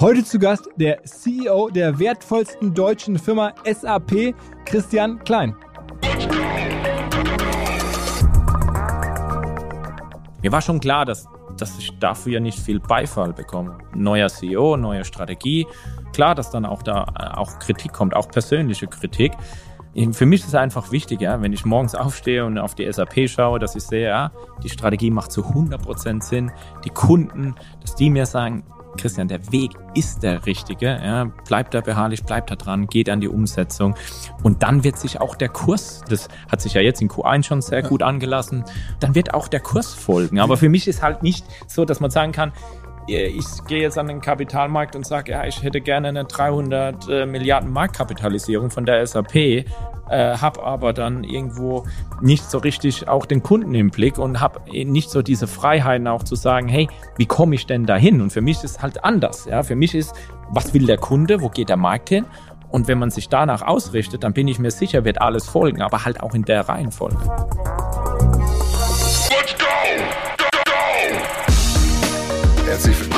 Heute zu Gast der CEO der wertvollsten deutschen Firma SAP, Christian Klein. Mir war schon klar, dass, dass ich dafür ja nicht viel Beifall bekomme. Neuer CEO, neue Strategie. Klar, dass dann auch da äh, auch Kritik kommt, auch persönliche Kritik. Für mich ist es einfach wichtig, ja, wenn ich morgens aufstehe und auf die SAP schaue, dass ich sehe, ja, die Strategie macht zu 100% Sinn. Die Kunden, dass die mir sagen, Christian, der Weg ist der richtige. Ja, bleibt da beharrlich, bleibt da dran, geht an die Umsetzung. Und dann wird sich auch der Kurs, das hat sich ja jetzt in Q1 schon sehr gut angelassen, dann wird auch der Kurs folgen. Aber für mich ist halt nicht so, dass man sagen kann, ich gehe jetzt an den Kapitalmarkt und sage, ja, ich hätte gerne eine 300 äh, Milliarden Marktkapitalisierung von der SAP, äh, habe aber dann irgendwo nicht so richtig auch den Kunden im Blick und habe nicht so diese Freiheiten auch zu sagen, hey, wie komme ich denn dahin? Und für mich ist halt anders. Ja, für mich ist, was will der Kunde? Wo geht der Markt hin? Und wenn man sich danach ausrichtet, dann bin ich mir sicher, wird alles folgen, aber halt auch in der Reihenfolge. Herzlich willkommen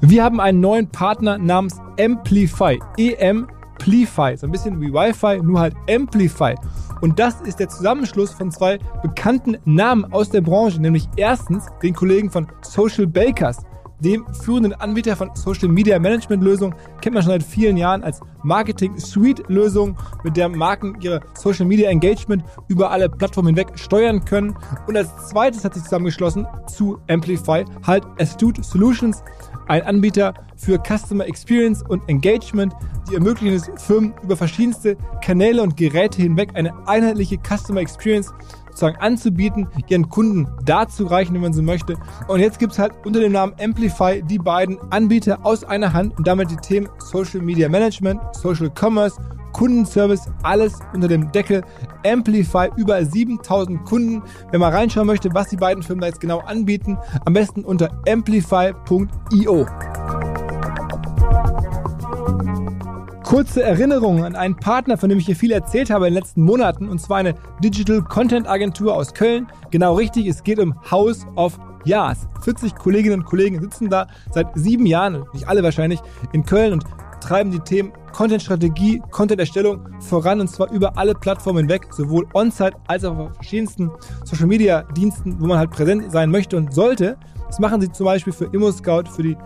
Wir haben einen neuen Partner namens Amplify. E-Amplify. So ein bisschen wie Wi-Fi, nur halt Amplify. Und das ist der Zusammenschluss von zwei bekannten Namen aus der Branche, nämlich erstens den Kollegen von Social Bakers dem führenden Anbieter von Social Media Management Lösungen, kennt man schon seit vielen Jahren als Marketing Suite Lösung, mit der Marken ihre Social Media Engagement über alle Plattformen hinweg steuern können. Und als zweites hat sich zusammengeschlossen zu Amplify halt Astute Solutions, ein Anbieter für Customer Experience und Engagement, die ermöglichen es Firmen über verschiedenste Kanäle und Geräte hinweg eine einheitliche Customer Experience sozusagen anzubieten, ihren Kunden darzureichen, wenn man so möchte. Und jetzt gibt es halt unter dem Namen Amplify die beiden Anbieter aus einer Hand und damit die Themen Social Media Management, Social Commerce, Kundenservice, alles unter dem Deckel Amplify, über 7000 Kunden. Wer mal reinschauen möchte, was die beiden Firmen da jetzt genau anbieten, am besten unter amplify.io. Kurze Erinnerung an einen Partner, von dem ich hier viel erzählt habe in den letzten Monaten, und zwar eine Digital Content Agentur aus Köln. Genau richtig, es geht um House of Yas. 40 Kolleginnen und Kollegen sitzen da seit sieben Jahren, nicht alle wahrscheinlich, in Köln und treiben die Themen Content-Strategie, Content-Erstellung voran und zwar über alle Plattformen hinweg, sowohl on-site als auch auf verschiedensten Social-Media-Diensten, wo man halt präsent sein möchte und sollte. Das machen sie zum Beispiel für ImmoScout, für die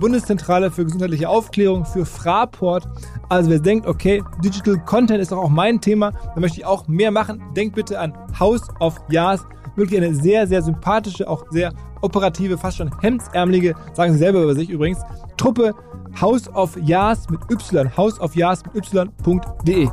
Bundeszentrale für gesundheitliche Aufklärung, für Fraport. Also wer denkt, okay, Digital Content ist doch auch mein Thema, da möchte ich auch mehr machen, denkt bitte an House of Yas. Wirklich eine sehr, sehr sympathische, auch sehr operative, fast schon hemdsärmelige, sagen sie selber über sich übrigens, Truppe House of Yas mit Y, House of Yas mit Y.de.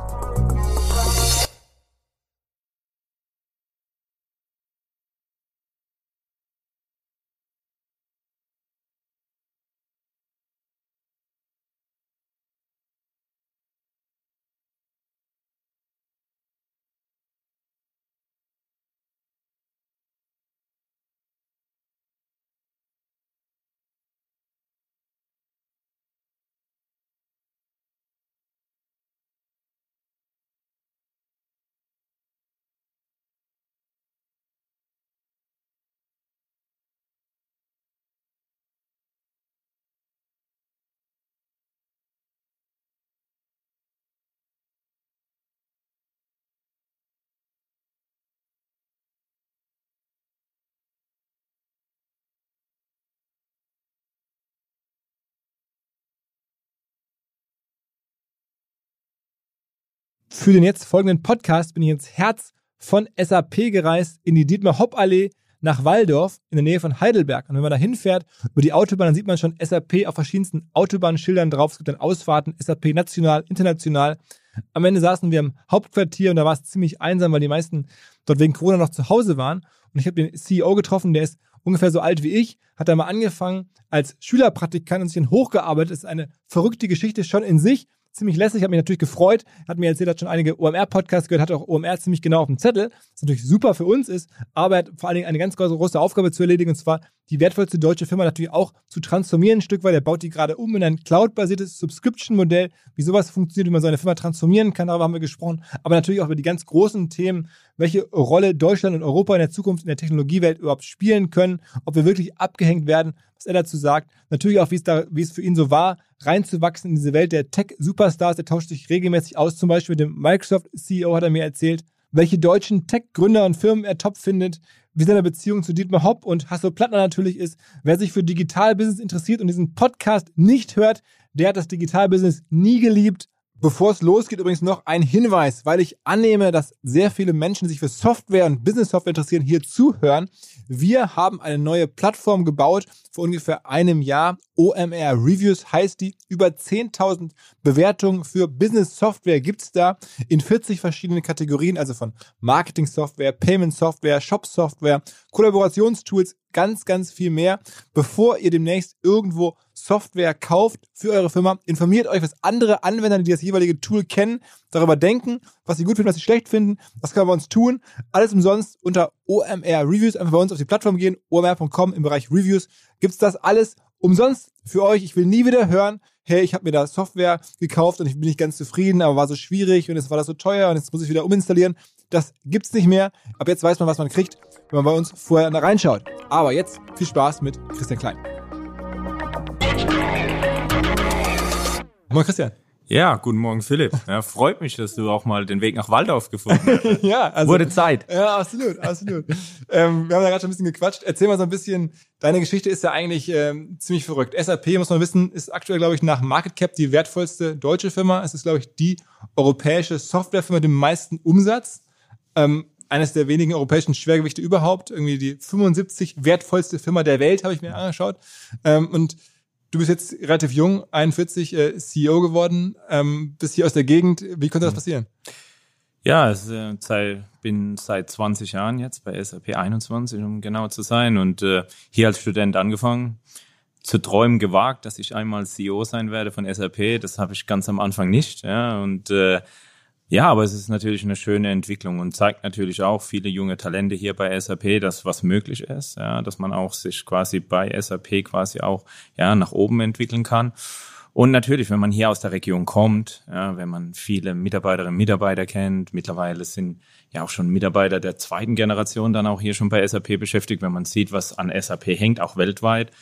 Für den jetzt folgenden Podcast bin ich ins Herz von SAP gereist, in die Dietmar-Hopp-Allee nach Walldorf in der Nähe von Heidelberg. Und wenn man da hinfährt, über die Autobahn, dann sieht man schon SAP auf verschiedensten Autobahnschildern drauf. Es gibt dann Ausfahrten, SAP national, international. Am Ende saßen wir im Hauptquartier und da war es ziemlich einsam, weil die meisten dort wegen Corona noch zu Hause waren. Und ich habe den CEO getroffen, der ist ungefähr so alt wie ich, hat da mal angefangen als Schülerpraktikant und sich dann hochgearbeitet. Das ist eine verrückte Geschichte schon in sich ziemlich lässig, hat mich natürlich gefreut, hat mir erzählt, hat schon einige OMR-Podcasts gehört, hat auch OMR ziemlich genau auf dem Zettel, was natürlich super für uns ist, aber er hat vor allen Dingen eine ganz große Aufgabe zu erledigen, und zwar die wertvollste deutsche Firma natürlich auch zu transformieren ein Stück weit. Er baut die gerade um in ein cloud-basiertes Subscription-Modell, wie sowas funktioniert, wie man so eine Firma transformieren kann, darüber haben wir gesprochen. Aber natürlich auch über die ganz großen Themen, welche Rolle Deutschland und Europa in der Zukunft in der Technologiewelt überhaupt spielen können, ob wir wirklich abgehängt werden, was er dazu sagt. Natürlich auch, wie es, da, wie es für ihn so war, reinzuwachsen in diese Welt der Tech-Superstars. Er tauscht sich regelmäßig aus, zum Beispiel mit dem Microsoft-CEO hat er mir erzählt, welche deutschen Tech-Gründer und Firmen er top findet, wie seine Beziehung zu Dietmar Hopp und Hasso Plattner natürlich ist. Wer sich für Digitalbusiness interessiert und diesen Podcast nicht hört, der hat das Digitalbusiness nie geliebt. Bevor es losgeht, übrigens noch ein Hinweis, weil ich annehme, dass sehr viele Menschen sich für Software und Business-Software interessieren, hier zuhören. Wir haben eine neue Plattform gebaut vor ungefähr einem Jahr. OMR Reviews heißt die. Über 10.000 Bewertungen für Business-Software gibt's da in 40 verschiedenen Kategorien, also von Marketing-Software, Payment-Software, Shop-Software, Kollaborationstools, ganz, ganz viel mehr. Bevor ihr demnächst irgendwo Software kauft für eure Firma, informiert euch, was andere Anwender, die das jeweilige Tool kennen, darüber denken, was sie gut finden, was sie schlecht finden. Das können wir uns tun. Alles umsonst unter OMR Reviews. Einfach bei uns auf die Plattform gehen, omr.com im Bereich Reviews. Gibt's das alles umsonst für euch. Ich will nie wieder hören, hey, ich habe mir da Software gekauft und ich bin nicht ganz zufrieden, aber war so schwierig und jetzt war das so teuer und jetzt muss ich wieder uminstallieren. Das gibt's nicht mehr. Ab jetzt weiß man, was man kriegt, wenn man bei uns vorher da reinschaut. Aber jetzt viel Spaß mit Christian Klein. Moin Christian. Ja, guten Morgen Philipp. Ja, freut mich, dass du auch mal den Weg nach Waldorf gefunden hast. ja, also, Wurde Zeit. Ja, absolut, absolut. ähm, wir haben da gerade schon ein bisschen gequatscht. Erzähl mal so ein bisschen, deine Geschichte ist ja eigentlich ähm, ziemlich verrückt. SAP, muss man wissen, ist aktuell, glaube ich, nach Market Cap die wertvollste deutsche Firma. Es ist, glaube ich, die europäische Softwarefirma mit dem meisten Umsatz. Ähm, eines der wenigen europäischen Schwergewichte überhaupt. Irgendwie die 75 wertvollste Firma der Welt, habe ich mir angeschaut. Ähm, und Du bist jetzt relativ jung, 41, äh, CEO geworden, ähm, bist hier aus der Gegend. Wie konnte das mhm. passieren? Ja, ich äh, seit, bin seit 20 Jahren jetzt bei SAP 21, um genau zu sein, und äh, hier als Student angefangen. Zu träumen gewagt, dass ich einmal CEO sein werde von SAP. Das habe ich ganz am Anfang nicht. Ja, und äh, ja, aber es ist natürlich eine schöne Entwicklung und zeigt natürlich auch viele junge Talente hier bei SAP, dass was möglich ist, ja, dass man auch sich quasi bei SAP quasi auch ja nach oben entwickeln kann. Und natürlich, wenn man hier aus der Region kommt, ja, wenn man viele Mitarbeiterinnen und Mitarbeiter kennt, mittlerweile sind ja auch schon Mitarbeiter der zweiten Generation dann auch hier schon bei SAP beschäftigt, wenn man sieht, was an SAP hängt, auch weltweit,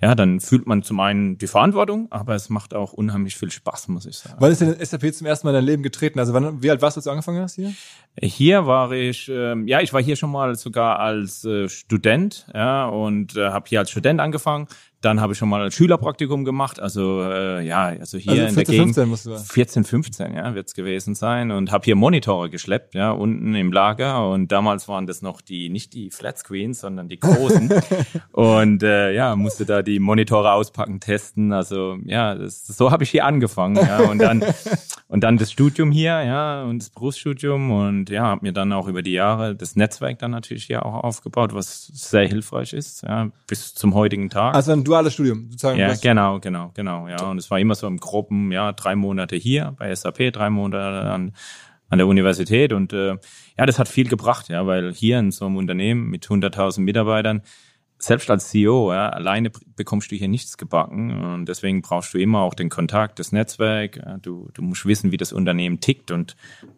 ja, dann fühlt man zum einen die Verantwortung, aber es macht auch unheimlich viel Spaß, muss ich sagen. Wann ist denn SAP zum ersten Mal in dein Leben getreten? Also wann, wie alt warst du, als du angefangen hast hier? Hier war ich, ähm, ja, ich war hier schon mal sogar als äh, Student, ja, und äh, habe hier als Student angefangen. Dann habe ich schon mal ein Schülerpraktikum gemacht, also äh, ja, also hier also 14, in der Gegend 15 musst du 14, 15, ja, wird's gewesen sein. Und habe hier Monitore geschleppt, ja, unten im Lager. Und damals waren das noch die nicht die Flatscreens, sondern die großen. Und äh, ja, musste da die Monitore auspacken, testen, also ja, das, so habe ich hier angefangen, ja, und dann und dann das Studium hier, ja, und das Berufsstudium. Und ja, habe mir dann auch über die Jahre das Netzwerk dann natürlich hier auch aufgebaut, was sehr hilfreich ist, ja, bis zum heutigen Tag. Also ein duales Studium sozusagen. Ja, genau, genau, genau. Ja, und es war immer so im Gruppen, ja, drei Monate hier bei SAP, drei Monate an, an der Universität und äh, ja, das hat viel gebracht, ja, weil hier in so einem Unternehmen mit 100.000 Mitarbeitern selbst als CEO, ja, alleine bekommst du hier nichts gebacken und deswegen brauchst du immer auch den Kontakt, das Netzwerk. Ja, du, du musst wissen, wie das Unternehmen tickt und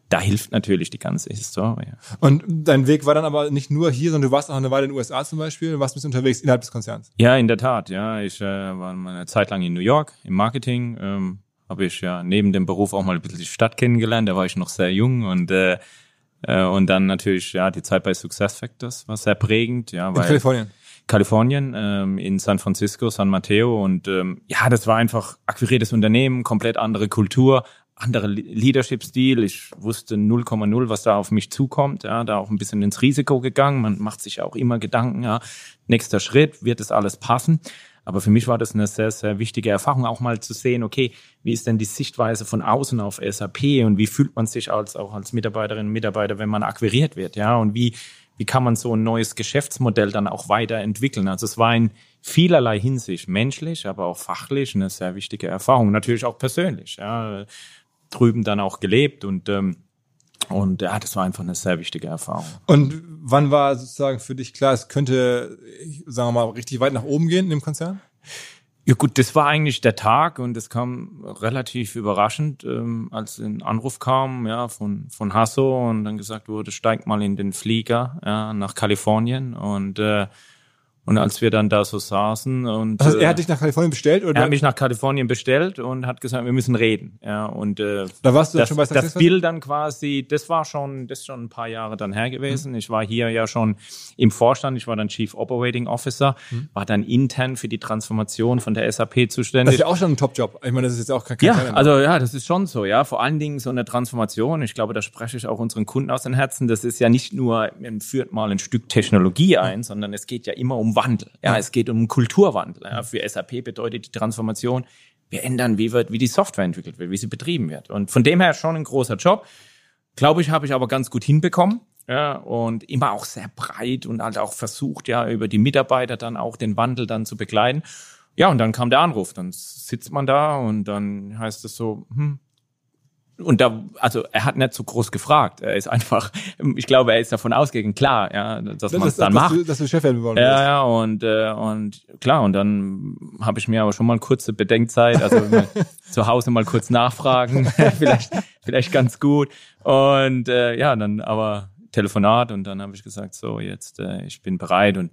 da hilft natürlich die ganze Historie. Und dein Weg war dann aber nicht nur hier, sondern du warst auch eine Weile in den USA zum Beispiel, du warst ein bisschen unterwegs innerhalb des Konzerns. Ja, in der Tat. Ja, ich äh, war eine Zeit lang in New York im Marketing. Ähm, habe ich ja neben dem Beruf auch mal ein bisschen die Stadt kennengelernt. Da war ich noch sehr jung und äh, äh, und dann natürlich ja die Zeit bei SuccessFactors war sehr prägend. Ja, weil, in Kalifornien. Kalifornien, ähm, in San Francisco, San Mateo. Und ähm, ja, das war einfach akquiriertes Unternehmen, komplett andere Kultur, andere Leadership-Stil. Ich wusste 0,0, was da auf mich zukommt. Ja, da auch ein bisschen ins Risiko gegangen. Man macht sich auch immer Gedanken, ja, nächster Schritt, wird das alles passen? Aber für mich war das eine sehr, sehr wichtige Erfahrung, auch mal zu sehen, okay, wie ist denn die Sichtweise von außen auf SAP und wie fühlt man sich als, auch als Mitarbeiterin und Mitarbeiter, wenn man akquiriert wird, ja, und wie, wie kann man so ein neues Geschäftsmodell dann auch weiterentwickeln. Also es war in vielerlei Hinsicht menschlich, aber auch fachlich eine sehr wichtige Erfahrung. Natürlich auch persönlich, ja, drüben dann auch gelebt und ähm, Und ja, das war einfach eine sehr wichtige Erfahrung. Und wann war sozusagen für dich klar, es könnte, sagen wir mal, richtig weit nach oben gehen in dem Konzern? Ja gut, das war eigentlich der Tag und es kam relativ überraschend, ähm, als ein Anruf kam ja, von, von Hasso und dann gesagt wurde, steig mal in den Flieger ja, nach Kalifornien. Und äh, und als wir dann da so saßen und also er hat dich nach Kalifornien bestellt oder? Er hat mich nach Kalifornien bestellt und hat gesagt, wir müssen reden. Ja und äh, da warst du das, schon bei das Bild dann quasi, das war schon, das ist schon ein paar Jahre dann her gewesen. Mhm. Ich war hier ja schon im Vorstand, ich war dann Chief Operating Officer, mhm. war dann intern für die Transformation von der SAP zuständig. Das ist ja auch schon ein Top-Job. Ich meine, das ist jetzt auch kein Ja, also ja, das ist schon so, ja. Vor allen Dingen so eine Transformation. Ich glaube, da spreche ich auch unseren Kunden aus den Herzen. Das ist ja nicht nur, man führt mal ein Stück Technologie ein, sondern es geht ja immer um Wandel. Ja, es geht um Kulturwandel. Ja. Für SAP bedeutet die Transformation, wir ändern, wie wird, wie die Software entwickelt wird, wie sie betrieben wird. Und von dem her schon ein großer Job. Glaube ich, habe ich aber ganz gut hinbekommen. Ja, und immer auch sehr breit und halt auch versucht, ja, über die Mitarbeiter dann auch den Wandel dann zu begleiten. Ja, und dann kam der Anruf. Dann sitzt man da und dann heißt es so, hm, und da, also er hat nicht so groß gefragt. Er ist einfach, ich glaube, er ist davon ausgegangen, klar, ja, dass das man es dann dass macht. Du, dass du Chef werden wollen Ja, ja, und äh, und klar, und dann habe ich mir aber schon mal eine kurze Bedenkzeit, also zu Hause mal kurz nachfragen, vielleicht vielleicht ganz gut. Und äh, ja, dann aber Telefonat und dann habe ich gesagt, so jetzt, äh, ich bin bereit und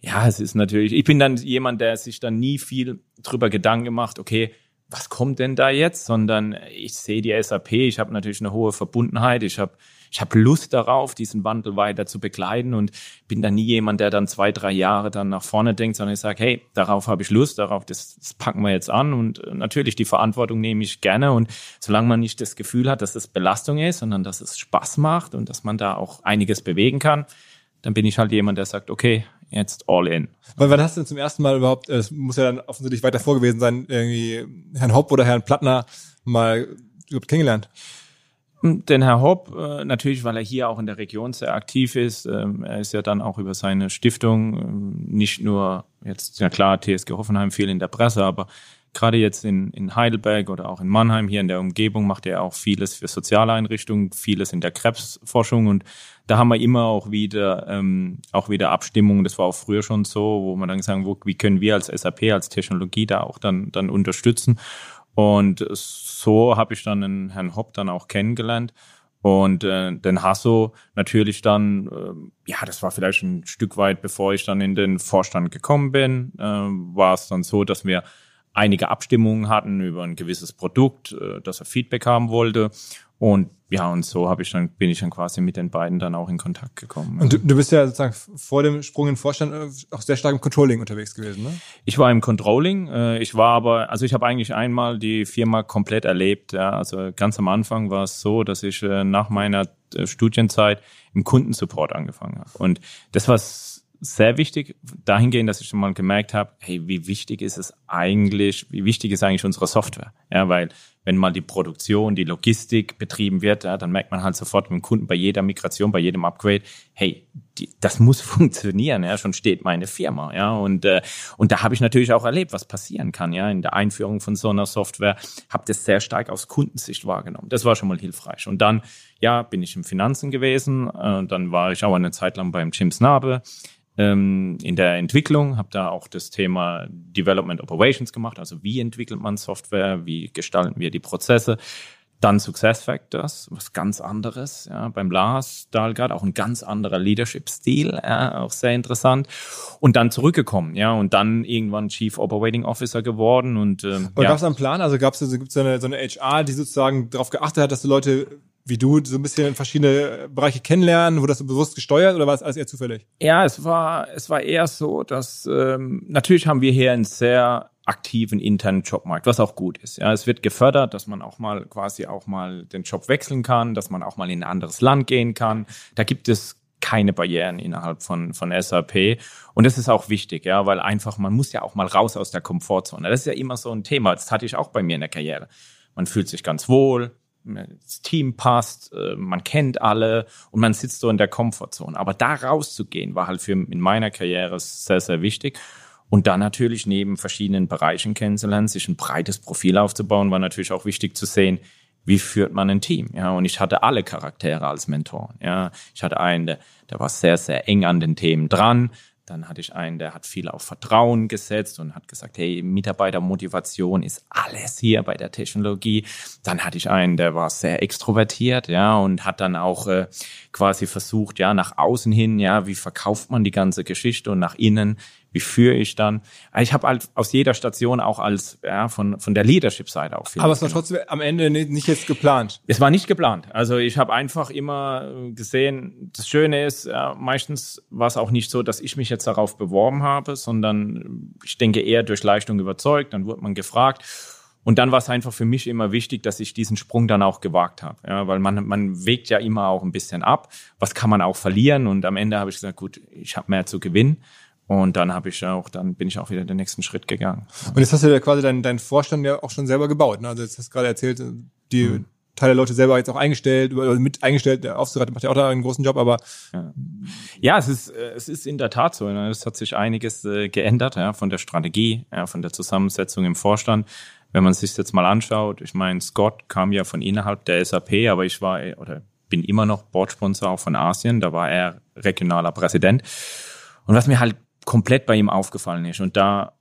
ja, es ist natürlich, ich bin dann jemand, der sich dann nie viel drüber Gedanken gemacht, okay, was kommt denn da jetzt, sondern ich sehe die SAP, ich habe natürlich eine hohe Verbundenheit, ich habe ich hab Lust darauf, diesen Wandel weiter zu begleiten und bin da nie jemand, der dann zwei, drei Jahre dann nach vorne denkt, sondern ich sage, hey, darauf habe ich Lust, darauf, das, das packen wir jetzt an und natürlich die Verantwortung nehme ich gerne und solange man nicht das Gefühl hat, dass es Belastung ist, sondern dass es Spaß macht und dass man da auch einiges bewegen kann, dann bin ich halt jemand, der sagt, okay, jetzt all in. Weil wann hast du denn zum ersten Mal überhaupt, es muss ja dann offensichtlich weiter vor gewesen sein, irgendwie Herrn Hopp oder Herrn Plattner mal kennengelernt? Den Herr Hopp, äh, natürlich, weil er hier auch in der Region sehr aktiv ist. Ähm, er ist ja dann auch über seine Stiftung ähm, nicht nur jetzt, ja klar, TSG Hoffenheim viel in der Presse, aber gerade jetzt in, in Heidelberg oder auch in Mannheim hier in der Umgebung macht er auch vieles für soziale Einrichtungen, vieles in der Krebsforschung und da haben wir immer auch wieder ähm, auch wieder Abstimmungen. Das war auch früher schon so, wo man dann sagen, wo, wie können wir als SAP als Technologie da auch dann dann unterstützen. Und so habe ich dann Herrn Hopp dann auch kennengelernt. Und äh, den Hasso natürlich dann, äh, ja, das war vielleicht ein Stück weit, bevor ich dann in den Vorstand gekommen bin, äh, war es dann so, dass wir einige Abstimmungen hatten über ein gewisses Produkt, äh, dass er Feedback haben wollte. Und ja, und so habe ich dann, bin ich dann quasi mit den beiden dann auch in Kontakt gekommen. Und du, du bist ja sozusagen vor dem Sprung in den Vorstand äh, auch sehr stark im Controlling unterwegs gewesen, ne? Ich war im Controlling. Äh, ich war aber, also ich habe eigentlich einmal die Firma komplett erlebt. Ja. Also ganz am Anfang war es so, dass ich nach meiner Studienzeit im Kundensupport angefangen habe. Und das war sehr wichtig, dahingehend, dass ich schon mal gemerkt habe, hey, wie wichtig ist es eigentlich, wie wichtig ist eigentlich unsere Software? Ja, weil wenn mal die Produktion, die Logistik betrieben wird, ja, dann merkt man halt sofort mit dem Kunden bei jeder Migration, bei jedem Upgrade, hey, die, das muss funktionieren, ja, schon steht meine Firma, ja, und äh, und da habe ich natürlich auch erlebt, was passieren kann, ja, in der Einführung von so einer Software, habe das sehr stark aus Kundensicht wahrgenommen. Das war schon mal hilfreich. Und dann, ja, bin ich im Finanzen gewesen, äh, dann war ich auch eine Zeit lang beim Jim Snabe ähm, in der Entwicklung, habe da auch das Thema Development Operations gemacht, also wie entwickelt man Software, wie gestalten wir die Prozesse. Dann Success Factors, was ganz anderes. Ja, beim Lars Dahlgard auch ein ganz anderer Leadership-Stil, ja, auch sehr interessant. Und dann zurückgekommen, ja, und dann irgendwann Chief Operating Officer geworden. Und, ähm, und ja. gab es einen Plan? Also gab es also, gibt's so eine, so eine HR, die sozusagen darauf geachtet hat, dass die Leute wie du so ein bisschen verschiedene Bereiche kennenlernen? Wurde das so bewusst gesteuert oder war es alles eher zufällig? Ja, es war, es war eher so, dass ähm, natürlich haben wir hier einen sehr aktiven internen Jobmarkt, was auch gut ist. Ja, es wird gefördert, dass man auch mal quasi auch mal den Job wechseln kann, dass man auch mal in ein anderes Land gehen kann. Da gibt es keine Barrieren innerhalb von, von SAP. Und das ist auch wichtig, ja, weil einfach, man muss ja auch mal raus aus der Komfortzone. Das ist ja immer so ein Thema. Das hatte ich auch bei mir in der Karriere. Man fühlt sich ganz wohl, das Team passt, äh, man kennt alle und man sitzt so in der Komfortzone. Aber da rauszugehen, war halt für in meiner Karriere sehr, sehr wichtig. Und dann natürlich neben verschiedenen Bereichen kennenzulernen, sich ein breites Profil aufzubauen, war natürlich auch wichtig zu sehen, wie führt man ein Team? Ja, und ich hatte alle Charaktere als Mentor. Ja, ich hatte einen, der, der war sehr, sehr eng an den Themen dran. Dann hatte ich einen, der hat viel auf Vertrauen gesetzt und hat gesagt, hey, Mitarbeitermotivation ist alles hier bei der Technologie. Dann hatte ich einen, der war sehr extrovertiert, ja, und hat dann auch äh, quasi versucht, ja, nach außen hin, ja, wie verkauft man die ganze Geschichte und nach innen, wie führe ich dann? Also ich habe halt aus jeder Station auch als ja, von von der Leadership-Seite auch viel. Aber es war trotzdem am Ende nicht jetzt geplant. Es war nicht geplant. Also ich habe einfach immer gesehen. Das Schöne ist, ja, meistens war es auch nicht so, dass ich mich jetzt darauf beworben habe, sondern ich denke eher durch Leistung überzeugt. Dann wurde man gefragt. Und dann war es einfach für mich immer wichtig, dass ich diesen Sprung dann auch gewagt habe. Ja, weil man, man wägt ja immer auch ein bisschen ab. Was kann man auch verlieren? Und am Ende habe ich gesagt, gut, ich habe mehr zu gewinnen. Und dann habe ich auch, dann bin ich auch wieder den nächsten Schritt gegangen. Und jetzt hast du ja quasi deinen, deinen Vorstand ja auch schon selber gebaut. Ne? Also jetzt hast du gerade erzählt, die mhm. Teil der Leute selber jetzt auch eingestellt, mit eingestellt, der Aufsichtsrat macht ja auch da einen großen Job, aber ja, ja es ist äh, es ist in der Tat so. Ne? Es hat sich einiges äh, geändert, ja, von der Strategie, ja, von der Zusammensetzung im Vorstand. Wenn man sich jetzt mal anschaut, ich meine, Scott kam ja von innerhalb der SAP, aber ich war oder bin immer noch Boardsponsor auch von Asien, da war er regionaler Präsident. Und was mir halt komplett bei ihm aufgefallen ist. Und da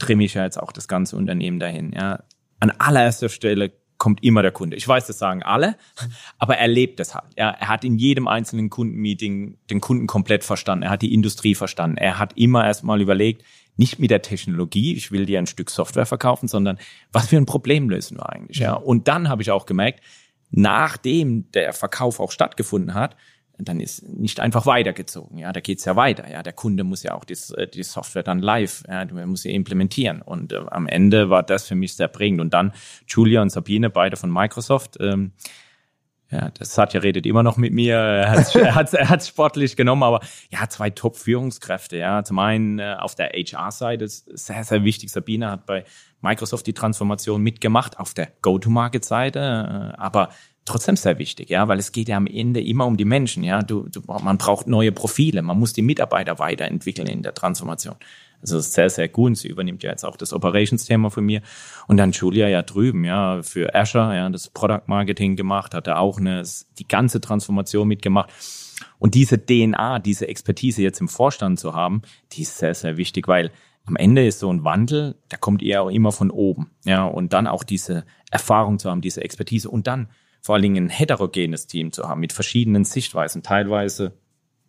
trimme ich ja jetzt auch das ganze Unternehmen dahin. Ja. An allererster Stelle kommt immer der Kunde. Ich weiß, das sagen alle, aber er lebt es halt. Ja, er hat in jedem einzelnen Kundenmeeting den Kunden komplett verstanden. Er hat die Industrie verstanden. Er hat immer erstmal überlegt, nicht mit der Technologie, ich will dir ein Stück Software verkaufen, sondern was für ein Problem lösen wir eigentlich. Ja. Und dann habe ich auch gemerkt, nachdem der Verkauf auch stattgefunden hat, dann ist nicht einfach weitergezogen. Ja, da geht's ja weiter. Ja, der Kunde muss ja auch die, äh, die Software dann live, ja, muss sie implementieren. Und äh, am Ende war das für mich sehr prägend. Und dann Julia und Sabine, beide von Microsoft. Ähm, ja, das Satya redet immer noch mit mir. Er hat er hat's, er hat's sportlich genommen, aber ja, zwei Top-Führungskräfte. Ja, zum einen äh, auf der HR-Seite ist sehr, sehr wichtig. Sabine hat bei Microsoft die Transformation mitgemacht auf der Go-to-Market-Seite, äh, aber trotzdem sehr wichtig, ja, weil es geht ja am Ende immer um die Menschen, ja. Du, du, man braucht neue Profile, man muss die Mitarbeiter weiterentwickeln in der Transformation. Also das ist sehr, sehr gut. Sie übernimmt ja jetzt auch das Operations-Thema von mir. Und dann Julia ja drüben, ja, für Azure, ja, das Product Marketing gemacht, hat er auch eine, die ganze Transformation mitgemacht. Und diese DNA, diese Expertise jetzt im Vorstand zu haben, die ist sehr, sehr wichtig, weil am Ende ist so ein Wandel, da kommt eher auch immer von oben, ja, und dann auch diese Erfahrung zu haben, diese Expertise und dann vor allen Dingen ein heterogenes Team zu haben mit verschiedenen Sichtweisen, teilweise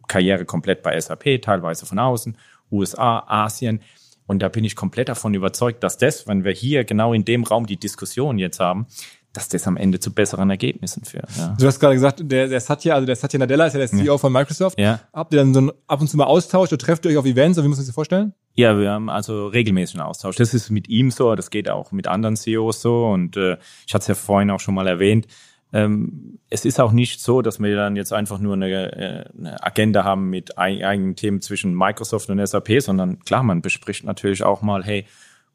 Karriere komplett bei SAP, teilweise von außen, USA, Asien. Und da bin ich komplett davon überzeugt, dass das, wenn wir hier genau in dem Raum die Diskussion jetzt haben, dass das am Ende zu besseren Ergebnissen führt. Ja. Du hast gerade gesagt, der, der Satya, also der Satya Nadella ist ja der CEO ja. von Microsoft. Ja. Habt ihr dann so ein, ab und zu mal Austausch oder trefft ihr euch auf Events oder wie muss man sich das vorstellen? Ja, wir haben also regelmäßigen Austausch. Das ist mit ihm so, das geht auch mit anderen CEOs so und äh, ich hatte es ja vorhin auch schon mal erwähnt, ähm, es ist auch nicht so, dass wir dann jetzt einfach nur eine, äh, eine Agenda haben mit eigenen Themen zwischen Microsoft und SAP, sondern klar, man bespricht natürlich auch mal, hey,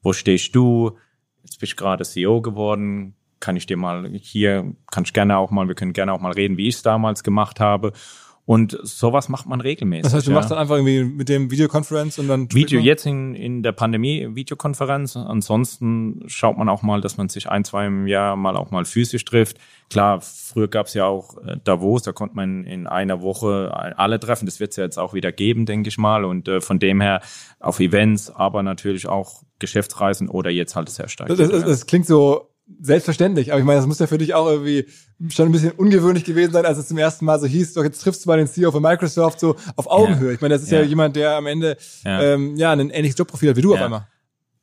wo stehst du? Jetzt bist du gerade CEO geworden. Kann ich dir mal hier, kann ich gerne auch mal, wir können gerne auch mal reden, wie ich es damals gemacht habe. Und sowas macht man regelmäßig. Das heißt, du ja. machst dann einfach irgendwie mit dem Videokonferenz und dann. Video, jetzt in, in der Pandemie Videokonferenz. Ansonsten schaut man auch mal, dass man sich ein, zwei im Jahr mal auch mal physisch trifft. Klar, früher gab es ja auch äh, Davos, da konnte man in einer Woche alle treffen. Das wird es ja jetzt auch wieder geben, denke ich mal. Und äh, von dem her auf Events, aber natürlich auch Geschäftsreisen oder jetzt halt sehr stark. Das, das, das klingt so selbstverständlich. Aber ich meine, das muss ja für dich auch irgendwie schon ein bisschen ungewöhnlich gewesen sein, als es zum ersten Mal so hieß, doch jetzt triffst du mal den CEO von Microsoft so auf Augenhöhe. Ja. Ich meine, das ist ja, ja jemand, der am Ende ja, ähm, ja ein ähnliches Jobprofil hat wie du auf einmal.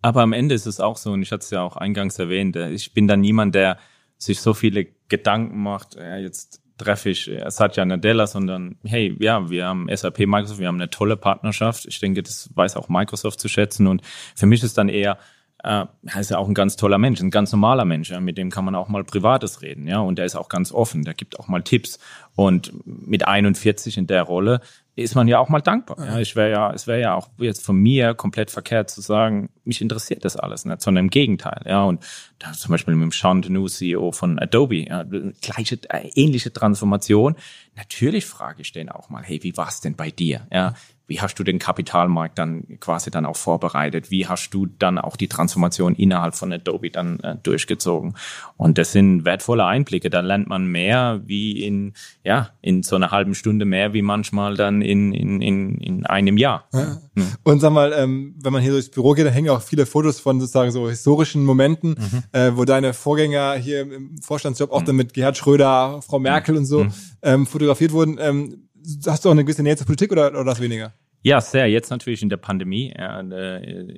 Aber am Ende ist es auch so, und ich hatte es ja auch eingangs erwähnt, äh, ich bin da niemand, der sich so viele Gedanken macht, ja, jetzt treffe ich äh, Satya Nadella, sondern hey, ja, wir haben SAP Microsoft, wir haben eine tolle Partnerschaft. Ich denke, das weiß auch Microsoft zu schätzen. Und für mich ist dann eher, äh, er ist ja auch ein ganz toller Mensch, ein ganz normaler Mensch, ja, mit dem kann man auch mal Privates reden, ja, und der ist auch ganz offen, der gibt auch mal Tipps. Und mit 41 in der Rolle ist man ja auch mal dankbar. Ja, ich wäre ja, es wäre ja auch jetzt von mir komplett verkehrt zu sagen, mich interessiert das alles nicht, sondern im Gegenteil. Ja, und da zum Beispiel mit dem Sean CEO von Adobe, ja, gleiche, äh, ähnliche Transformation. Natürlich frage ich den auch mal, hey, wie war's denn bei dir? Ja, wie hast du den Kapitalmarkt dann quasi dann auch vorbereitet? Wie hast du dann auch die Transformation innerhalb von Adobe dann äh, durchgezogen? Und das sind wertvolle Einblicke. Da lernt man mehr wie in, ja, in so einer halben Stunde mehr wie manchmal dann in, in, in, in einem Jahr. Ja. Mhm. Und sag mal, ähm, wenn man hier durchs Büro geht, da hängen auch viele Fotos von sozusagen so historischen Momenten, mhm. äh, wo deine Vorgänger hier im Vorstandsjob auch mhm. dann mit Gerhard Schröder, Frau Merkel und so mhm. ähm, fotografiert wurden. Ähm, hast du auch eine gewisse Nähe zur Politik oder, oder das weniger? Ja, sehr. Jetzt natürlich in der Pandemie,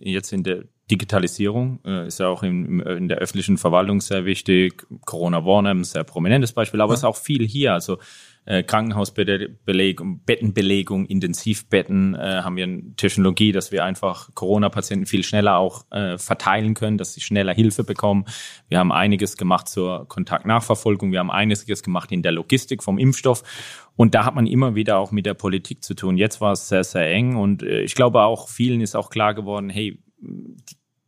jetzt in der Digitalisierung äh, ist ja auch in, in der öffentlichen Verwaltung sehr wichtig. Corona Warner, sehr prominentes Beispiel, aber es ja. ist auch viel hier. Also äh, Krankenhausbelegung, Bettenbelegung, Intensivbetten äh, haben wir eine Technologie, dass wir einfach Corona-Patienten viel schneller auch äh, verteilen können, dass sie schneller Hilfe bekommen. Wir haben einiges gemacht zur Kontaktnachverfolgung, wir haben einiges gemacht in der Logistik vom Impfstoff und da hat man immer wieder auch mit der Politik zu tun. Jetzt war es sehr, sehr eng und äh, ich glaube auch vielen ist auch klar geworden, hey,